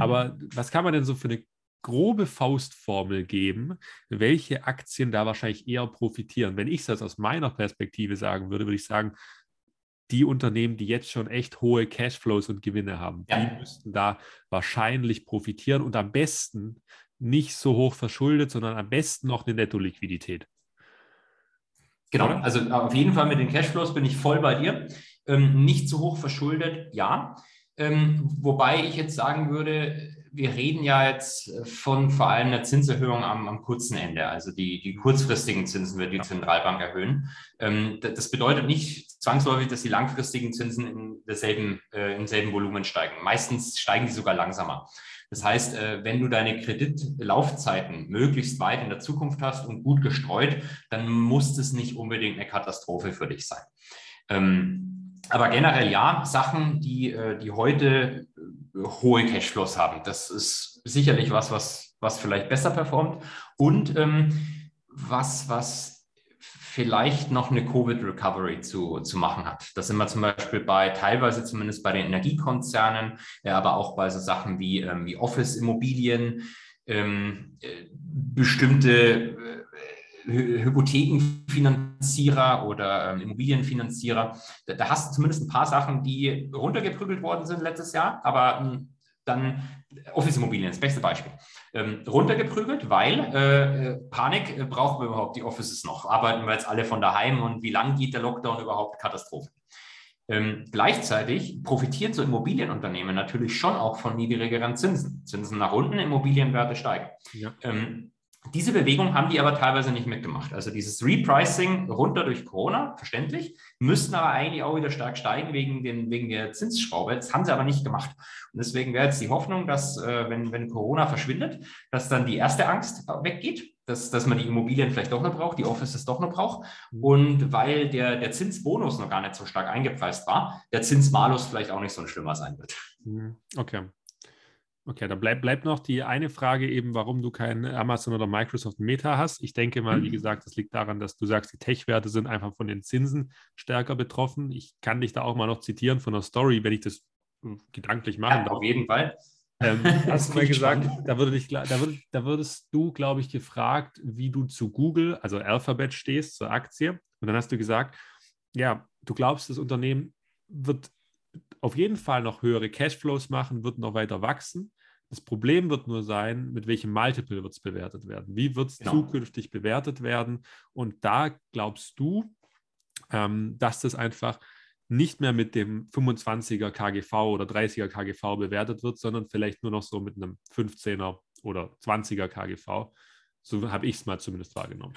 Aber was kann man denn so für eine grobe Faustformel geben, welche Aktien da wahrscheinlich eher profitieren. Wenn ich das aus meiner Perspektive sagen würde, würde ich sagen, die Unternehmen, die jetzt schon echt hohe Cashflows und Gewinne haben, ja. die müssten da wahrscheinlich profitieren und am besten nicht so hoch verschuldet, sondern am besten noch eine Netto-Liquidität. Genau, also auf jeden Fall mit den Cashflows bin ich voll bei dir. Ähm, nicht zu hoch verschuldet, ja. Ähm, wobei ich jetzt sagen würde, wir reden ja jetzt von vor allem einer Zinserhöhung am, am kurzen Ende. Also die, die kurzfristigen Zinsen wird die Zentralbank erhöhen. Ähm, das bedeutet nicht zwangsläufig, dass die langfristigen Zinsen in derselben, äh, im selben Volumen steigen. Meistens steigen die sogar langsamer. Das heißt, äh, wenn du deine Kreditlaufzeiten möglichst weit in der Zukunft hast und gut gestreut, dann muss es nicht unbedingt eine Katastrophe für dich sein. Aber generell ja, Sachen, die, äh, die heute hohe Cashflows haben. Das ist sicherlich was, was, was vielleicht besser performt und ähm, was, was vielleicht noch eine Covid-Recovery zu, zu machen hat. Das sind wir zum Beispiel bei, teilweise zumindest bei den Energiekonzernen, ja, aber auch bei so Sachen wie, ähm, wie Office-Immobilien, ähm, äh, bestimmte äh, Hypothekenfinanzierer oder ähm, Immobilienfinanzierer. Da, da, hast du zumindest ein paar Sachen, die runtergeprügelt worden sind letztes Jahr, aber ähm, dann Office-Immobilien, das beste Beispiel. Ähm, runtergeprügelt, weil äh, äh Panik, äh, brauchen wir überhaupt die Offices noch? Arbeiten wir jetzt alle von daheim und wie lang geht der Lockdown überhaupt? Katastrophe. Ähm, gleichzeitig profitiert so Immobilienunternehmen natürlich schon auch von niedrigeren Zinsen. Zinsen nach unten, Immobilienwerte steigen. Ja. Ähm, diese Bewegung haben die aber teilweise nicht mitgemacht. Also dieses Repricing runter durch Corona, verständlich, müssten aber eigentlich auch wieder stark steigen wegen, den, wegen der Zinsschraube. Das haben sie aber nicht gemacht. Und deswegen wäre jetzt die Hoffnung, dass äh, wenn, wenn Corona verschwindet, dass dann die erste Angst weggeht, dass, dass man die Immobilien vielleicht doch noch braucht, die Offices doch noch braucht. Mhm. Und weil der, der Zinsbonus noch gar nicht so stark eingepreist war, der Zinsmalus vielleicht auch nicht so ein schlimmer sein wird. Mhm. Okay. Okay, da bleibt, bleibt noch die eine Frage eben, warum du kein Amazon oder Microsoft Meta hast. Ich denke mal, wie mhm. gesagt, das liegt daran, dass du sagst, die Tech-Werte sind einfach von den Zinsen stärker betroffen. Ich kann dich da auch mal noch zitieren von der Story, wenn ich das hm, gedanklich machen ja, darf. Auf jeden Fall. Ähm, hast du mal gesagt, da, würde dich, da, würd, da würdest du, glaube ich, gefragt, wie du zu Google, also Alphabet stehst, zur Aktie. Und dann hast du gesagt, ja, du glaubst, das Unternehmen wird auf jeden Fall noch höhere Cashflows machen, wird noch weiter wachsen. Das Problem wird nur sein, mit welchem Multiple wird es bewertet werden? Wie wird es genau. zukünftig bewertet werden? Und da glaubst du, ähm, dass das einfach nicht mehr mit dem 25er KGV oder 30er KGV bewertet wird, sondern vielleicht nur noch so mit einem 15er oder 20er KGV. So habe ich es mal zumindest wahrgenommen.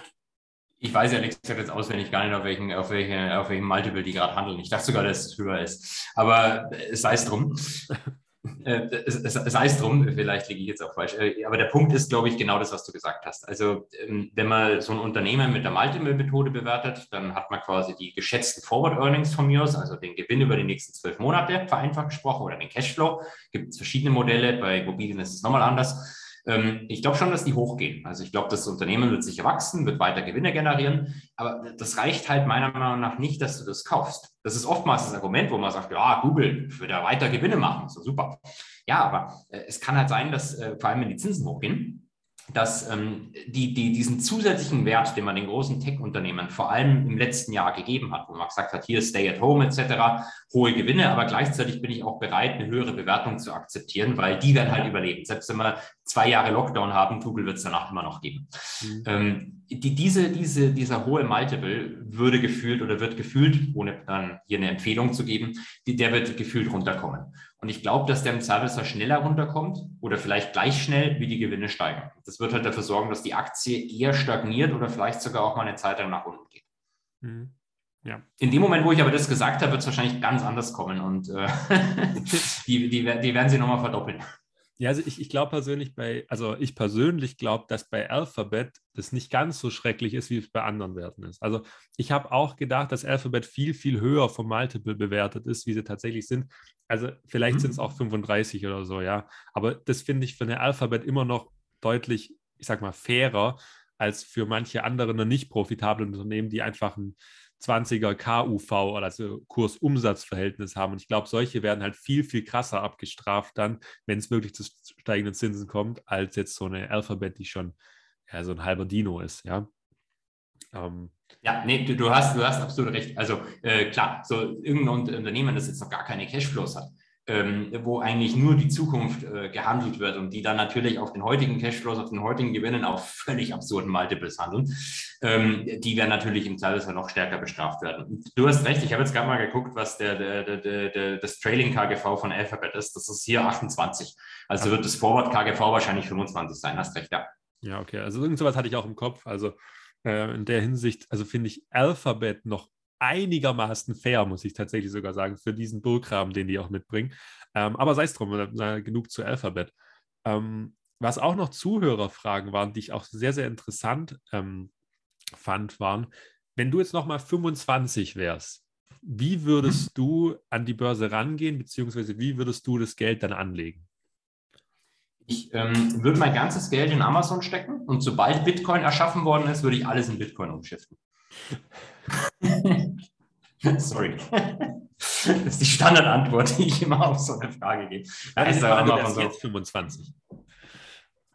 Ich weiß ja nichts jetzt auswendig gar nicht, auf welchen, auf welchen, auf welchen Multiple die gerade handeln. Ich dachte sogar, dass es höher ist. Aber es sei es drum. äh, sei es drum, vielleicht liege ich jetzt auch falsch. Äh, aber der Punkt ist, glaube ich, genau das, was du gesagt hast. Also, ähm, wenn man so ein Unternehmen mit der Multiple-Methode bewertet, dann hat man quasi die geschätzten Forward Earnings von mir aus, also den Gewinn über die nächsten zwölf Monate, vereinfacht gesprochen, oder den Cashflow. Gibt es verschiedene Modelle. Bei Immobilien ist es nochmal anders ich glaube schon, dass die hochgehen. Also ich glaube, das Unternehmen wird sicher wachsen, wird weiter Gewinne generieren, aber das reicht halt meiner Meinung nach nicht, dass du das kaufst. Das ist oftmals das Argument, wo man sagt, ja, Google wird ja weiter Gewinne machen, so super. Ja, aber äh, es kann halt sein, dass äh, vor allem, wenn die Zinsen hochgehen, dass ähm, die, die, diesen zusätzlichen Wert, den man den großen Tech-Unternehmen vor allem im letzten Jahr gegeben hat, wo man gesagt hat, hier Stay at Home etc., hohe Gewinne, aber gleichzeitig bin ich auch bereit, eine höhere Bewertung zu akzeptieren, weil die werden halt überleben. Selbst wenn wir zwei Jahre Lockdown haben, Google wird es danach immer noch geben. Mhm. Ähm, die, diese, diese, dieser hohe Multiple würde gefühlt oder wird gefühlt, ohne dann hier eine Empfehlung zu geben, die, der wird gefühlt runterkommen. Und ich glaube, dass der im Zweifelsfall schneller runterkommt oder vielleicht gleich schnell, wie die Gewinne steigen. Das wird halt dafür sorgen, dass die Aktie eher stagniert oder vielleicht sogar auch mal eine Zeit lang nach unten geht. Mhm. Ja. In dem Moment, wo ich aber das gesagt habe, wird es wahrscheinlich ganz anders kommen und äh, die, die, die werden sie nochmal verdoppeln. Ja, also ich, ich glaube persönlich bei, also ich persönlich glaube, dass bei Alphabet das nicht ganz so schrecklich ist, wie es bei anderen Werten ist. Also ich habe auch gedacht, dass Alphabet viel, viel höher vom Multiple bewertet ist, wie sie tatsächlich sind. Also vielleicht mhm. sind es auch 35 oder so, ja. Aber das finde ich für eine Alphabet immer noch deutlich, ich sag mal, fairer als für manche andere nicht profitablen Unternehmen, die einfach ein 20er KUV, also Kursumsatzverhältnis haben. Und ich glaube, solche werden halt viel, viel krasser abgestraft dann, wenn es wirklich zu steigenden Zinsen kommt, als jetzt so eine Alphabet, die schon ja, so ein halber Dino ist, ja. Ähm, ja, nee, du, du, hast, du hast absolut recht. Also äh, klar, so irgendein Unternehmen, das jetzt noch gar keine Cashflows hat, ähm, wo eigentlich nur die Zukunft äh, gehandelt wird und die dann natürlich auf den heutigen Cashflows, auf den heutigen Gewinnen auf völlig absurden Multiples handeln, ähm, die werden natürlich im Zweifelsfall noch stärker bestraft werden. Und du hast recht, ich habe jetzt gerade mal geguckt, was der, der, der, der, das Trailing KGV von Alphabet ist. Das ist hier 28. Also wird das Forward KGV wahrscheinlich 25 sein, hast recht, ja. Ja, okay. Also irgend sowas hatte ich auch im Kopf. Also äh, in der Hinsicht, also finde ich Alphabet noch einigermaßen fair, muss ich tatsächlich sogar sagen, für diesen Burggraben, den die auch mitbringen. Ähm, aber sei es drum, äh, genug zu Alphabet. Ähm, was auch noch Zuhörerfragen waren, die ich auch sehr, sehr interessant ähm, fand, waren, wenn du jetzt nochmal 25 wärst, wie würdest mhm. du an die Börse rangehen, beziehungsweise wie würdest du das Geld dann anlegen? Ich ähm, würde mein ganzes Geld in Amazon stecken und sobald Bitcoin erschaffen worden ist, würde ich alles in Bitcoin umschiften. Sorry. Das ist die Standardantwort, die ich immer auf so eine Frage gebe. Ja, ist aber immer von so jetzt 25.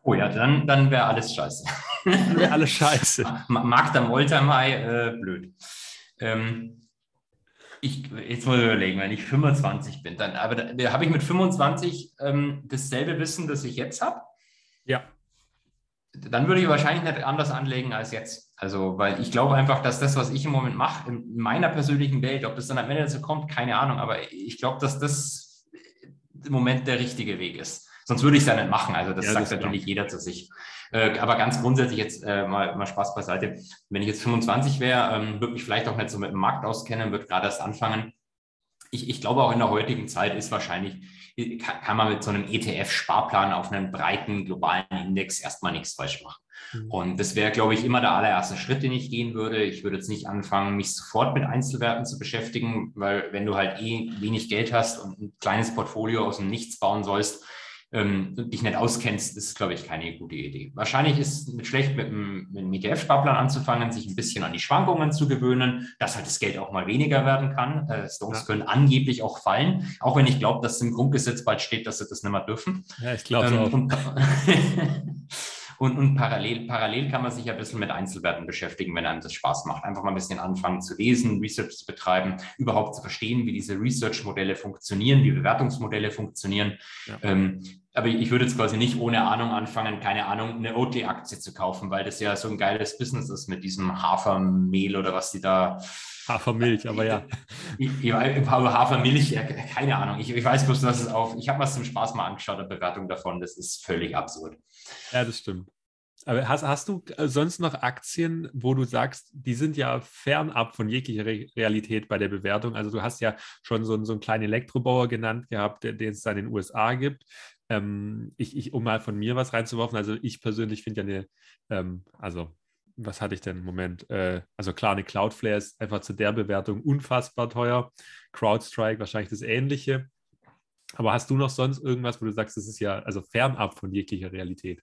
Oh ja, dann, dann wäre alles scheiße. Dann wäre alles scheiße. Magda Moltermai, äh, blöd. Ähm, ich, jetzt muss ich überlegen, wenn ich 25 bin, dann, aber da, da habe ich mit 25 ähm, dasselbe Wissen, das ich jetzt habe. Ja. Dann würde ich wahrscheinlich nicht anders anlegen als jetzt. Also, weil ich glaube einfach, dass das, was ich im Moment mache, in meiner persönlichen Welt, ob das dann am Ende dazu kommt, keine Ahnung, aber ich glaube, dass das im Moment der richtige Weg ist. Sonst würde ich es ja nicht machen. Also das ja, sagt das natürlich jeder zu sich. Äh, aber ganz grundsätzlich jetzt äh, mal, mal Spaß beiseite. Wenn ich jetzt 25 wäre, ähm, würde mich vielleicht auch nicht so mit dem Markt auskennen, würde gerade erst anfangen. Ich, ich glaube auch in der heutigen Zeit ist wahrscheinlich, kann, man mit so einem ETF-Sparplan auf einen breiten globalen Index erstmal nichts falsch machen. Mhm. Und das wäre, glaube ich, immer der allererste Schritt, den ich gehen würde. Ich würde jetzt nicht anfangen, mich sofort mit Einzelwerten zu beschäftigen, weil wenn du halt eh wenig Geld hast und ein kleines Portfolio aus dem Nichts bauen sollst, ähm, dich nicht auskennst, ist, glaube ich, keine gute Idee. Wahrscheinlich ist es schlecht, mit einem, mit einem ETF-Sparplan anzufangen, sich ein bisschen an die Schwankungen zu gewöhnen, dass halt das Geld auch mal weniger werden kann. Äh, Stocks ja. können angeblich auch fallen, auch wenn ich glaube, dass im Grundgesetz bald steht, dass sie das nicht mehr dürfen. Ja, ich glaube ähm, auch. Und, Und, und, parallel, parallel kann man sich ein bisschen mit Einzelwerten beschäftigen, wenn einem das Spaß macht. Einfach mal ein bisschen anfangen zu lesen, Research zu betreiben, überhaupt zu verstehen, wie diese Research-Modelle funktionieren, wie Bewertungsmodelle funktionieren. Ja. Ähm, aber ich würde jetzt quasi nicht ohne Ahnung anfangen, keine Ahnung, eine Oatly-Aktie zu kaufen, weil das ja so ein geiles Business ist mit diesem Hafermehl oder was die da. Hafermilch, aber ja. Ich, ich, Hafermilch, keine Ahnung. Ich, ich weiß bloß, dass es auf. Ich habe was zum Spaß mal angeschaut, eine Bewertung davon. Das ist völlig absurd. Ja, das stimmt. Aber hast, hast du äh, sonst noch Aktien, wo du sagst, die sind ja fernab von jeglicher Re Realität bei der Bewertung? Also du hast ja schon so, so einen kleinen Elektrobauer genannt gehabt, den es da in den USA gibt. Ähm, ich, ich, um mal von mir was reinzuwerfen, also ich persönlich finde ja eine, ähm, also was hatte ich denn im Moment? Äh, also klar, eine Cloudflare ist einfach zu der Bewertung unfassbar teuer. CrowdStrike wahrscheinlich das Ähnliche. Aber hast du noch sonst irgendwas, wo du sagst, das ist ja also fernab von jeglicher Realität?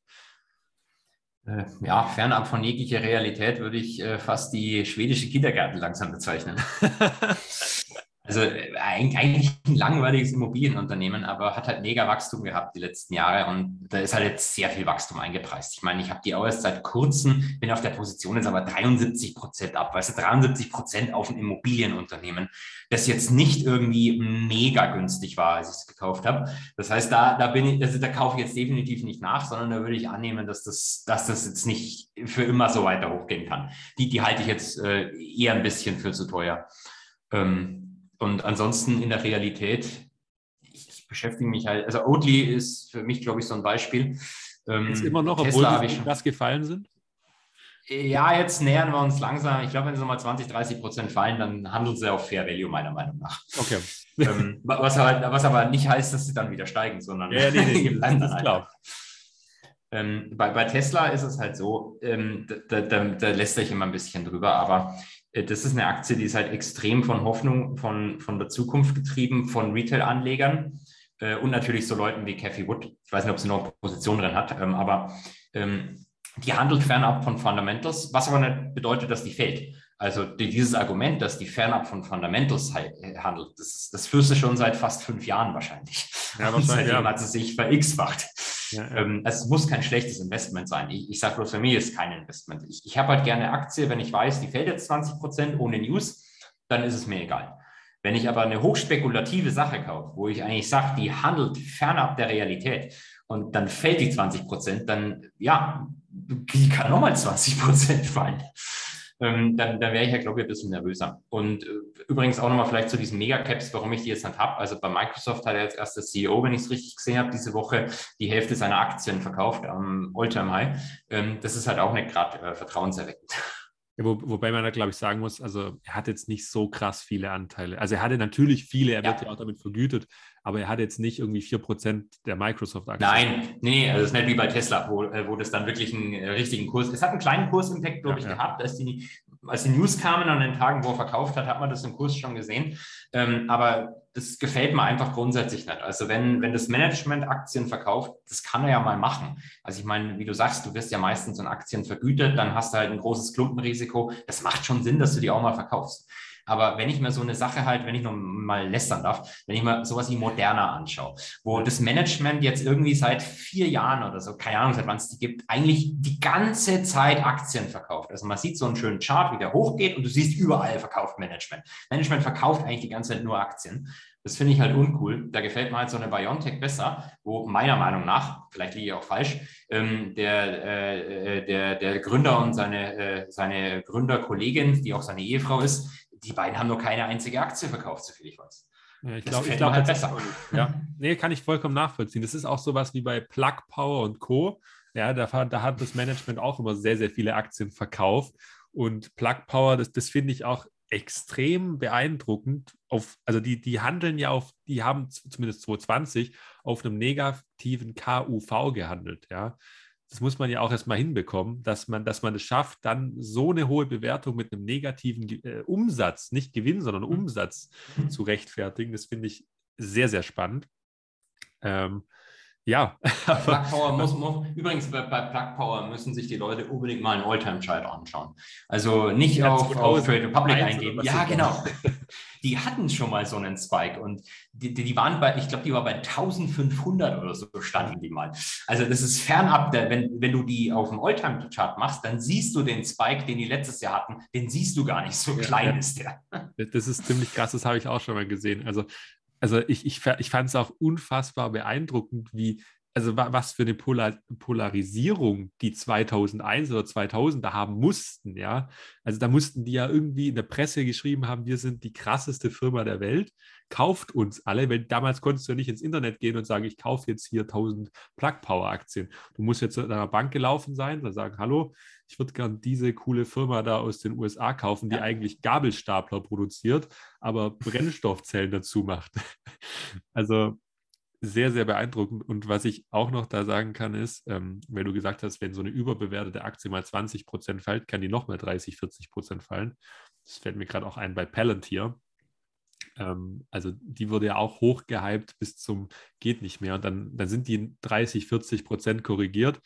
Äh, ja, fernab von jeglicher Realität würde ich äh, fast die schwedische Kindergärten langsam bezeichnen. Also äh, eigentlich ein langweiliges Immobilienunternehmen, aber hat halt mega Wachstum gehabt die letzten Jahre und da ist halt jetzt sehr viel Wachstum eingepreist. Ich meine, ich habe die auch erst seit kurzem, bin auf der Position jetzt aber 73 Prozent ab, weißt du, 73 Prozent auf ein Immobilienunternehmen, das jetzt nicht irgendwie mega günstig war, als ich es gekauft habe. Das heißt, da, da bin ich, also da kaufe ich jetzt definitiv nicht nach, sondern da würde ich annehmen, dass das, dass das jetzt nicht für immer so weiter hochgehen kann. Die, die halte ich jetzt äh, eher ein bisschen für zu teuer. Ähm, und ansonsten in der Realität, ich, ich beschäftige mich halt, also Oatly ist für mich, glaube ich, so ein Beispiel. Ähm, ist immer noch, Tesla obwohl die was gefallen sind? Ja, jetzt nähern wir uns langsam. Ich glaube, wenn sie nochmal 20, 30 Prozent fallen, dann handeln sie auf Fair Value, meiner Meinung nach. Okay. ähm, was, aber, was, aber, nicht heißt, dass sie dann wieder steigen, sondern ja, nee, nee, bleiben dann klar. Ähm, bei, bei, Tesla ist es halt so, ähm, da, da, da, lässt sich immer ein bisschen drüber, aber das ist eine Aktie, die ist halt extrem von Hoffnung, von, von der Zukunft getrieben, von Retail-Anlegern äh, und natürlich so Leuten wie Cathy Wood. Ich weiß nicht, ob sie noch eine Position drin hat, ähm, aber ähm, die handelt fernab von Fundamentals, was aber nicht bedeutet, dass die fällt. Also dieses Argument, dass die fernab von Fundamentals äh, handelt, das, das führst du schon seit fast fünf Jahren wahrscheinlich. Ja, wahrscheinlich. Seitdem ja. hat es sich verX-facht. Ähm, es muss kein schlechtes Investment sein. Ich, ich sage bloß, für mich ist kein Investment. Ich, ich habe halt gerne Aktie, wenn ich weiß, die fällt jetzt 20 Prozent ohne News, dann ist es mir egal. Wenn ich aber eine hochspekulative Sache kaufe, wo ich eigentlich sage, die handelt fernab der Realität und dann fällt die 20 Prozent, dann ja, die kann nochmal 20 Prozent fallen ähm, dann, dann wäre ich ja, glaube ich, ein bisschen nervöser. Und äh, übrigens auch nochmal vielleicht zu diesen Megacaps, warum ich die jetzt nicht habe. Also bei Microsoft hat er jetzt erst der CEO, wenn ich es richtig gesehen habe, diese Woche die Hälfte seiner Aktien verkauft am Alltime High. Ähm, das ist halt auch nicht gerade äh, vertrauenserweckend. Ja, wo, wobei man da, glaube ich, sagen muss, also er hat jetzt nicht so krass viele Anteile. Also er hatte natürlich viele, er ja. wird ja auch damit vergütet, aber er hat jetzt nicht irgendwie 4% der Microsoft-Aktien. Nein, nee, also es ist nicht wie bei Tesla, wo, äh, wo das dann wirklich einen äh, richtigen Kurs, es hat einen kleinen Kursimpact, glaube ja, ich, ja. gehabt, als die, als die News kamen an den Tagen, wo er verkauft hat, hat man das im Kurs schon gesehen. Ähm, aber das gefällt mir einfach grundsätzlich nicht. Also wenn, wenn das Management Aktien verkauft, das kann er ja mal machen. Also ich meine, wie du sagst, du wirst ja meistens in Aktien vergütet, dann hast du halt ein großes Klumpenrisiko. Das macht schon Sinn, dass du die auch mal verkaufst. Aber wenn ich mir so eine Sache halt, wenn ich noch mal lästern darf, wenn ich mir sowas wie Moderna anschaue, wo das Management jetzt irgendwie seit vier Jahren oder so, keine Ahnung, seit wann es die gibt, eigentlich die ganze Zeit Aktien verkauft. Also man sieht so einen schönen Chart, wie der hochgeht und du siehst überall verkauft Management. Management verkauft eigentlich die ganze Zeit nur Aktien. Das finde ich halt uncool. Da gefällt mir halt so eine Biontech besser, wo meiner Meinung nach, vielleicht liege ich auch falsch, ähm, der, äh, äh der, der Gründer und seine, äh, seine Gründerkollegin, die auch seine Ehefrau ist, die beiden haben nur keine einzige Aktie verkauft, soviel ich weiß. Ja, ich glaube, glaub, halt besser. Ja, nee, kann ich vollkommen nachvollziehen. Das ist auch sowas wie bei Plug Power und Co. Ja, da, da hat das Management auch immer sehr, sehr viele Aktien verkauft. Und Plug Power, das, das finde ich auch extrem beeindruckend. Auf, also die, die handeln ja auf, die haben zumindest 2020 auf einem negativen KUV gehandelt, ja das muss man ja auch erstmal hinbekommen, dass man, dass man es schafft, dann so eine hohe Bewertung mit einem negativen äh, Umsatz, nicht Gewinn, sondern mhm. Umsatz mhm. zu rechtfertigen. Das finde ich sehr, sehr spannend. Ähm, ja. Plug Power muss, muss, übrigens bei, bei Plug Power müssen sich die Leute unbedingt mal einen Alltime-Chart anschauen. Also nicht ja, auf, auf Trade Republic eingehen. Ja, genau. die hatten schon mal so einen Spike und die, die waren bei, ich glaube, die war bei 1500 oder so standen die mal. Also das ist fernab, der, wenn, wenn du die auf dem Alltime-Chart machst, dann siehst du den Spike, den die letztes Jahr hatten, den siehst du gar nicht, so ja, klein ja. ist der. Das ist ziemlich krass, das habe ich auch schon mal gesehen. Also also ich, ich, ich fand es auch unfassbar beeindruckend, wie, also was für eine Polar Polarisierung die 2001 oder 2000 da haben mussten, ja. Also da mussten die ja irgendwie in der Presse geschrieben haben, wir sind die krasseste Firma der Welt, kauft uns alle, weil damals konntest du ja nicht ins Internet gehen und sagen, ich kaufe jetzt hier 1000 Plug Power Aktien. Du musst jetzt in einer Bank gelaufen sein, und sagen, hallo, ich würde gern diese coole Firma da aus den USA kaufen, die ja. eigentlich Gabelstapler produziert, aber Brennstoffzellen dazu macht. Also sehr, sehr beeindruckend. Und was ich auch noch da sagen kann, ist, ähm, wenn du gesagt hast, wenn so eine überbewertete Aktie mal 20 Prozent fällt, kann die noch mal 30, 40 Prozent fallen. Das fällt mir gerade auch ein bei Palantir. Ähm, also die wurde ja auch hochgehypt bis zum geht nicht mehr. Und dann, dann sind die 30, 40 Prozent korrigiert.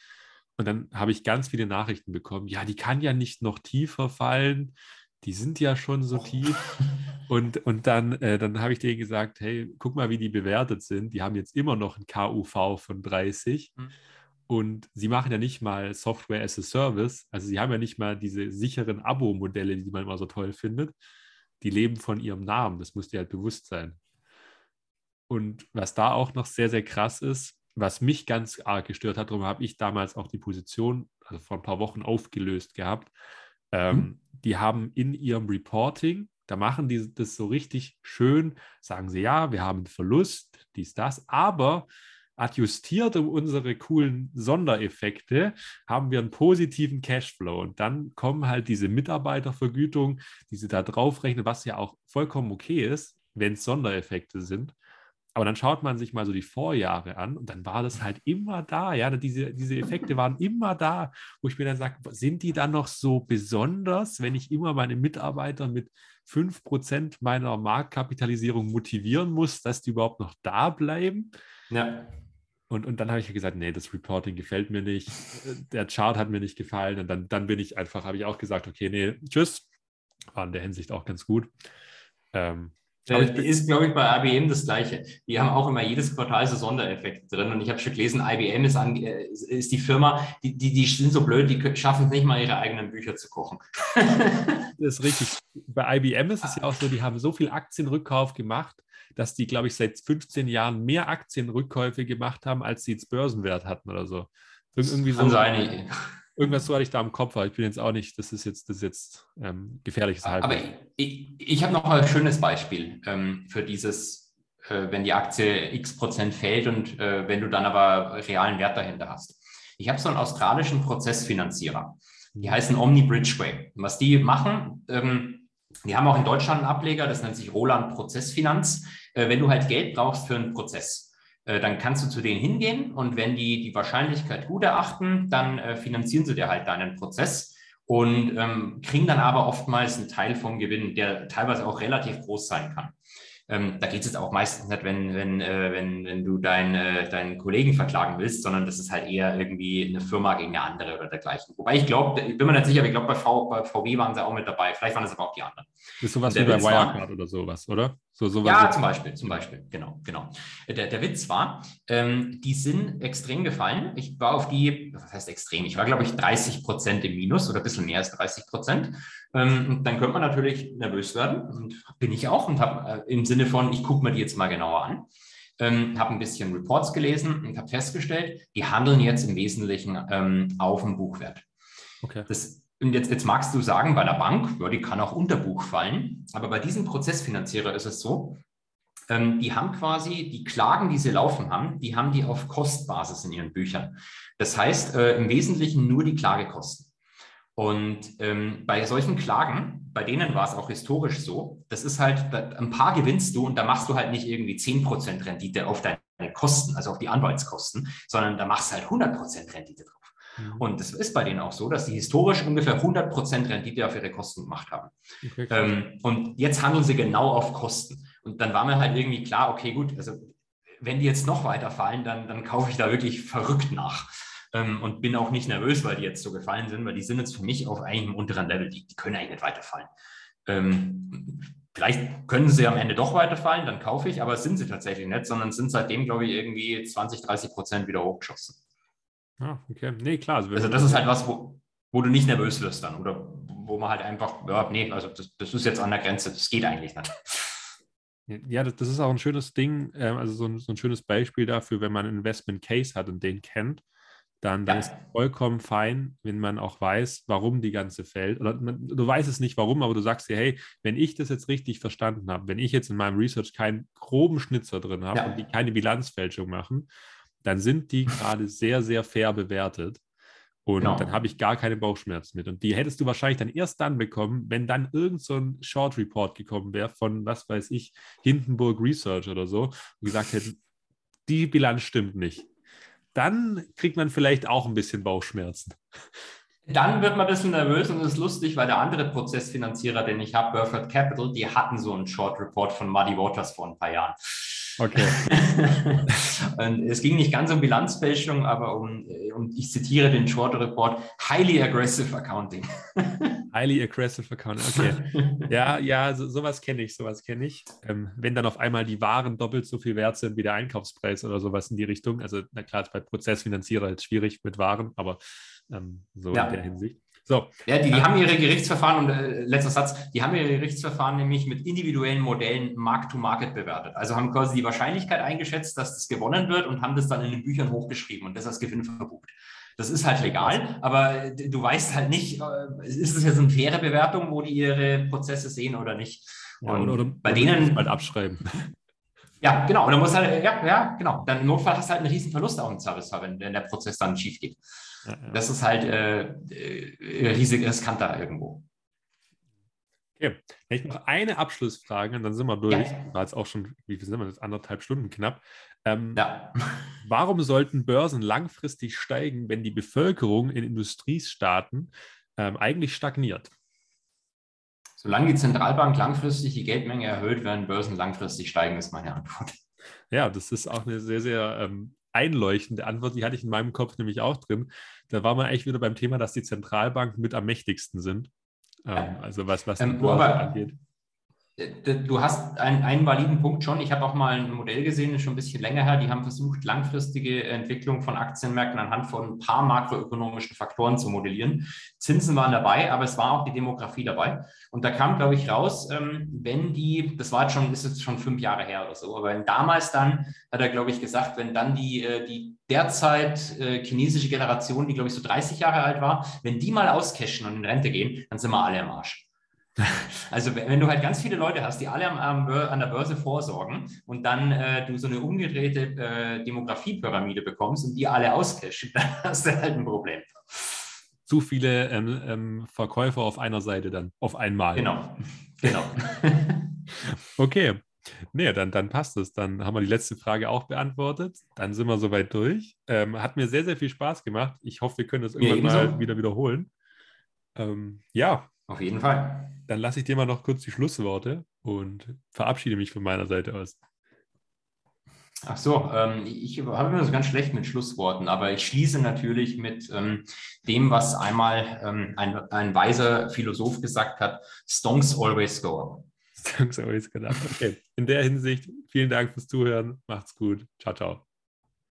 Und dann habe ich ganz viele Nachrichten bekommen. Ja, die kann ja nicht noch tiefer fallen die sind ja schon so tief. Und, und dann, äh, dann habe ich denen gesagt, hey, guck mal, wie die bewertet sind. Die haben jetzt immer noch ein KUV von 30. Mhm. Und sie machen ja nicht mal Software as a Service. Also sie haben ja nicht mal diese sicheren Abo-Modelle, die man immer so toll findet. Die leben von ihrem Namen. Das muss dir halt bewusst sein. Und was da auch noch sehr, sehr krass ist, was mich ganz arg gestört hat, darum habe ich damals auch die Position, also vor ein paar Wochen aufgelöst gehabt. Ähm, mhm die haben in ihrem Reporting, da machen die das so richtig schön, sagen sie, ja, wir haben Verlust, dies, das, aber adjustiert um unsere coolen Sondereffekte haben wir einen positiven Cashflow und dann kommen halt diese Mitarbeitervergütung, die sie da draufrechnen, was ja auch vollkommen okay ist, wenn es Sondereffekte sind. Aber dann schaut man sich mal so die Vorjahre an und dann war das halt immer da. Ja, diese, diese Effekte waren immer da, wo ich mir dann sage, sind die dann noch so besonders, wenn ich immer meine Mitarbeiter mit 5% meiner Marktkapitalisierung motivieren muss, dass die überhaupt noch da bleiben? Ja. Und, und dann habe ich gesagt, nee, das Reporting gefällt mir nicht. Der Chart hat mir nicht gefallen. Und dann, dann bin ich einfach, habe ich auch gesagt, okay, nee, tschüss, war in der Hinsicht auch ganz gut. Ähm, äh, ist, glaube ich, bei IBM das Gleiche. Die haben auch immer jedes Quartal so Sondereffekte drin. Und ich habe schon gelesen, IBM ist, an, äh, ist die Firma, die, die, die sind so blöd, die schaffen es nicht mal, ihre eigenen Bücher zu kochen. das ist richtig. Bei IBM ist es ja auch so, die haben so viel Aktienrückkauf gemacht, dass die, glaube ich, seit 15 Jahren mehr Aktienrückkäufe gemacht haben, als sie jetzt Börsenwert hatten oder so. Irgendwie so. Kann sein. Irgendwas so hatte ich da im Kopf, aber ich bin jetzt auch nicht, das ist jetzt, das ist jetzt ähm, gefährliches Halbwissen. Aber ich, ich habe noch ein schönes Beispiel ähm, für dieses, äh, wenn die Aktie x Prozent fällt und äh, wenn du dann aber realen Wert dahinter hast. Ich habe so einen australischen Prozessfinanzierer. Die heißen Omni Bridgeway. Und was die machen, ähm, die haben auch in Deutschland einen Ableger, das nennt sich Roland Prozessfinanz. Äh, wenn du halt Geld brauchst für einen Prozess, dann kannst du zu denen hingehen und wenn die die Wahrscheinlichkeit gut erachten, dann äh, finanzieren sie dir halt deinen Prozess und ähm, kriegen dann aber oftmals einen Teil vom Gewinn, der teilweise auch relativ groß sein kann. Ähm, da geht es jetzt auch meistens nicht, wenn, wenn, äh, wenn, wenn du dein, äh, deinen Kollegen verklagen willst, sondern das ist halt eher irgendwie eine Firma gegen eine andere oder dergleichen. Wobei ich glaube, ich bin mir nicht sicher, aber ich glaube, bei, bei, VW waren sie auch mit dabei. Vielleicht waren es aber auch die anderen. Das ist sowas wie bei Wirecard oder sowas, oder? So, sowas ja, zum Beispiel, zum Beispiel, genau, genau. Der, der Witz war, ähm, die sind extrem gefallen. Ich war auf die, was heißt extrem? Ich war, glaube ich, 30 Prozent im Minus oder ein bisschen mehr als 30 Prozent. Ähm, dann könnte man natürlich nervös werden und bin ich auch und habe äh, im Sinne von, ich gucke mir die jetzt mal genauer an. Ähm, habe ein bisschen Reports gelesen und habe festgestellt, die handeln jetzt im Wesentlichen ähm, auf dem Buchwert. Okay. Das und jetzt, jetzt magst du sagen, bei der Bank, ja, die kann auch unter Buch fallen, aber bei diesem Prozessfinanzierer ist es so, ähm, die haben quasi die Klagen, die sie laufen haben, die haben die auf Kostbasis in ihren Büchern. Das heißt äh, im Wesentlichen nur die Klagekosten. Und ähm, bei solchen Klagen, bei denen war es auch historisch so, das ist halt, ein paar gewinnst du und da machst du halt nicht irgendwie 10% Rendite auf deine Kosten, also auf die Anwaltskosten, sondern da machst du halt 100% Rendite drauf. Mhm. Und es ist bei denen auch so, dass sie historisch ungefähr 100% Rendite auf ihre Kosten gemacht haben. Okay, ähm, und jetzt handeln sie genau auf Kosten. Und dann war mir halt irgendwie klar, okay, gut, also wenn die jetzt noch weiter fallen, dann, dann kaufe ich da wirklich verrückt nach. Ähm, und bin auch nicht nervös, weil die jetzt so gefallen sind, weil die sind jetzt für mich auf einem unteren Level. Die, die können eigentlich nicht weiterfallen. Ähm, Vielleicht können sie am Ende doch weiterfallen, dann kaufe ich, aber sind sie tatsächlich nicht, sondern sind seitdem, glaube ich, irgendwie 20, 30 Prozent wieder hochgeschossen. Ah, okay. Nee, klar. Also, also das ist halt was, wo, wo du nicht nervös wirst dann oder wo man halt einfach, ja, nee, also das, das ist jetzt an der Grenze, das geht eigentlich nicht. Ja, das, das ist auch ein schönes Ding, ähm, also so ein, so ein, schönes Beispiel dafür, wenn man einen Investment Case hat und den kennt, dann, dann ja. ist es vollkommen fein, wenn man auch weiß, warum die ganze fällt. Oder man, du weißt es nicht warum, aber du sagst dir, hey, wenn ich das jetzt richtig verstanden habe, wenn ich jetzt in meinem Research keinen groben Schnitzer drin habe ja. und die keine Bilanzfälschung machen, dann sind die gerade sehr, sehr fair bewertet. Und genau. dann habe ich gar keine Bauchschmerzen mit. Und die hättest du wahrscheinlich dann erst dann bekommen, wenn dann irgend so ein Short Report gekommen wäre von, was weiß ich, Hindenburg Research oder so und gesagt hätten, die Bilanz stimmt nicht. Dann kriegt man vielleicht auch ein bisschen Bauchschmerzen. Dann wird man ein bisschen nervös und es ist lustig, weil der andere Prozessfinanzierer, den ich habe, Burford Capital, die hatten so einen Short Report von Muddy Waters vor ein paar Jahren. Okay. und es ging nicht ganz um Bilanzfälschung, aber um, um, ich zitiere den Short Report, highly aggressive accounting. highly aggressive accounting, okay. Ja, ja, so, sowas kenne ich, sowas kenne ich. Ähm, wenn dann auf einmal die Waren doppelt so viel wert sind wie der Einkaufspreis oder sowas in die Richtung. Also, na klar, ist bei Prozessfinanzierer jetzt schwierig mit Waren, aber ähm, so ja. in der Hinsicht. So. Ja, die, die haben ihre Gerichtsverfahren, und äh, letzter Satz, die haben ihre Gerichtsverfahren nämlich mit individuellen Modellen Mark-to-Market bewertet. Also haben quasi die Wahrscheinlichkeit eingeschätzt, dass das gewonnen wird und haben das dann in den Büchern hochgeschrieben und das als Gewinn verbucht. Das ist halt legal, aber du weißt halt nicht, äh, ist es jetzt eine faire Bewertung, wo die ihre Prozesse sehen oder nicht. Ja, und oder, bei denen. Halt abschreiben. Ja, genau. Und dann muss halt, ja, ja, genau. Dann im Notfall hast du halt einen riesen Verlust auch im Service, wenn, wenn der Prozess dann schief geht. Das ist halt äh, äh, riesig riskanter irgendwo. Okay, ich noch eine Abschlussfrage und dann sind wir durch. Ja. War jetzt auch schon, wie viel sind wir jetzt? Anderthalb Stunden knapp. Ähm, ja. Warum sollten Börsen langfristig steigen, wenn die Bevölkerung in Industriestaaten ähm, eigentlich stagniert? Solange die Zentralbank langfristig die Geldmenge erhöht, werden Börsen langfristig steigen, ist meine Antwort. Ja, das ist auch eine sehr, sehr ähm, einleuchtende Antwort, die hatte ich in meinem Kopf nämlich auch drin. Da war man eigentlich wieder beim Thema, dass die Zentralbanken mit am mächtigsten sind. Ähm, also was, was ähm, die Börse angeht. Äh, du hast einen, einen validen Punkt schon. Ich habe auch mal ein Modell gesehen, schon ein bisschen länger her. Die haben versucht, langfristige Entwicklung von Aktienmärkten anhand von ein paar makroökonomischen Faktoren zu modellieren. Zinsen waren dabei, aber es war auch die Demografie dabei. Und da kam, glaube ich, raus, ähm, wenn die, das war jetzt schon, ist jetzt schon fünf Jahre her oder so, aber wenn damals dann, hat er, glaube ich, gesagt, wenn dann die, äh, die derzeit äh, chinesische Generation, die, glaube ich, so 30 Jahre alt war, wenn die mal auscashen und in Rente gehen, dann sind wir alle im Arsch. Also wenn du halt ganz viele Leute hast, die alle am, an der Börse vorsorgen und dann äh, du so eine umgedrehte äh, Demografiepyramide bekommst und die alle auscashen, dann hast du halt ein Problem. Zu viele ähm, ähm, Verkäufer auf einer Seite dann, auf einmal. Genau, genau. okay, Nee, dann, dann passt es. Dann haben wir die letzte Frage auch beantwortet. Dann sind wir soweit durch. Ähm, hat mir sehr, sehr viel Spaß gemacht. Ich hoffe, wir können das irgendwann mal wieder wiederholen. Ähm, ja. Auf jeden Fall. Dann lasse ich dir mal noch kurz die Schlussworte und verabschiede mich von meiner Seite aus. Ach so, ähm, ich habe immer so ganz schlecht mit Schlussworten, aber ich schließe natürlich mit ähm, dem, was einmal ähm, ein, ein weiser Philosoph gesagt hat: Stonks always go up. Stonks always go up. Okay, in der Hinsicht, vielen Dank fürs Zuhören. Macht's gut. Ciao, ciao.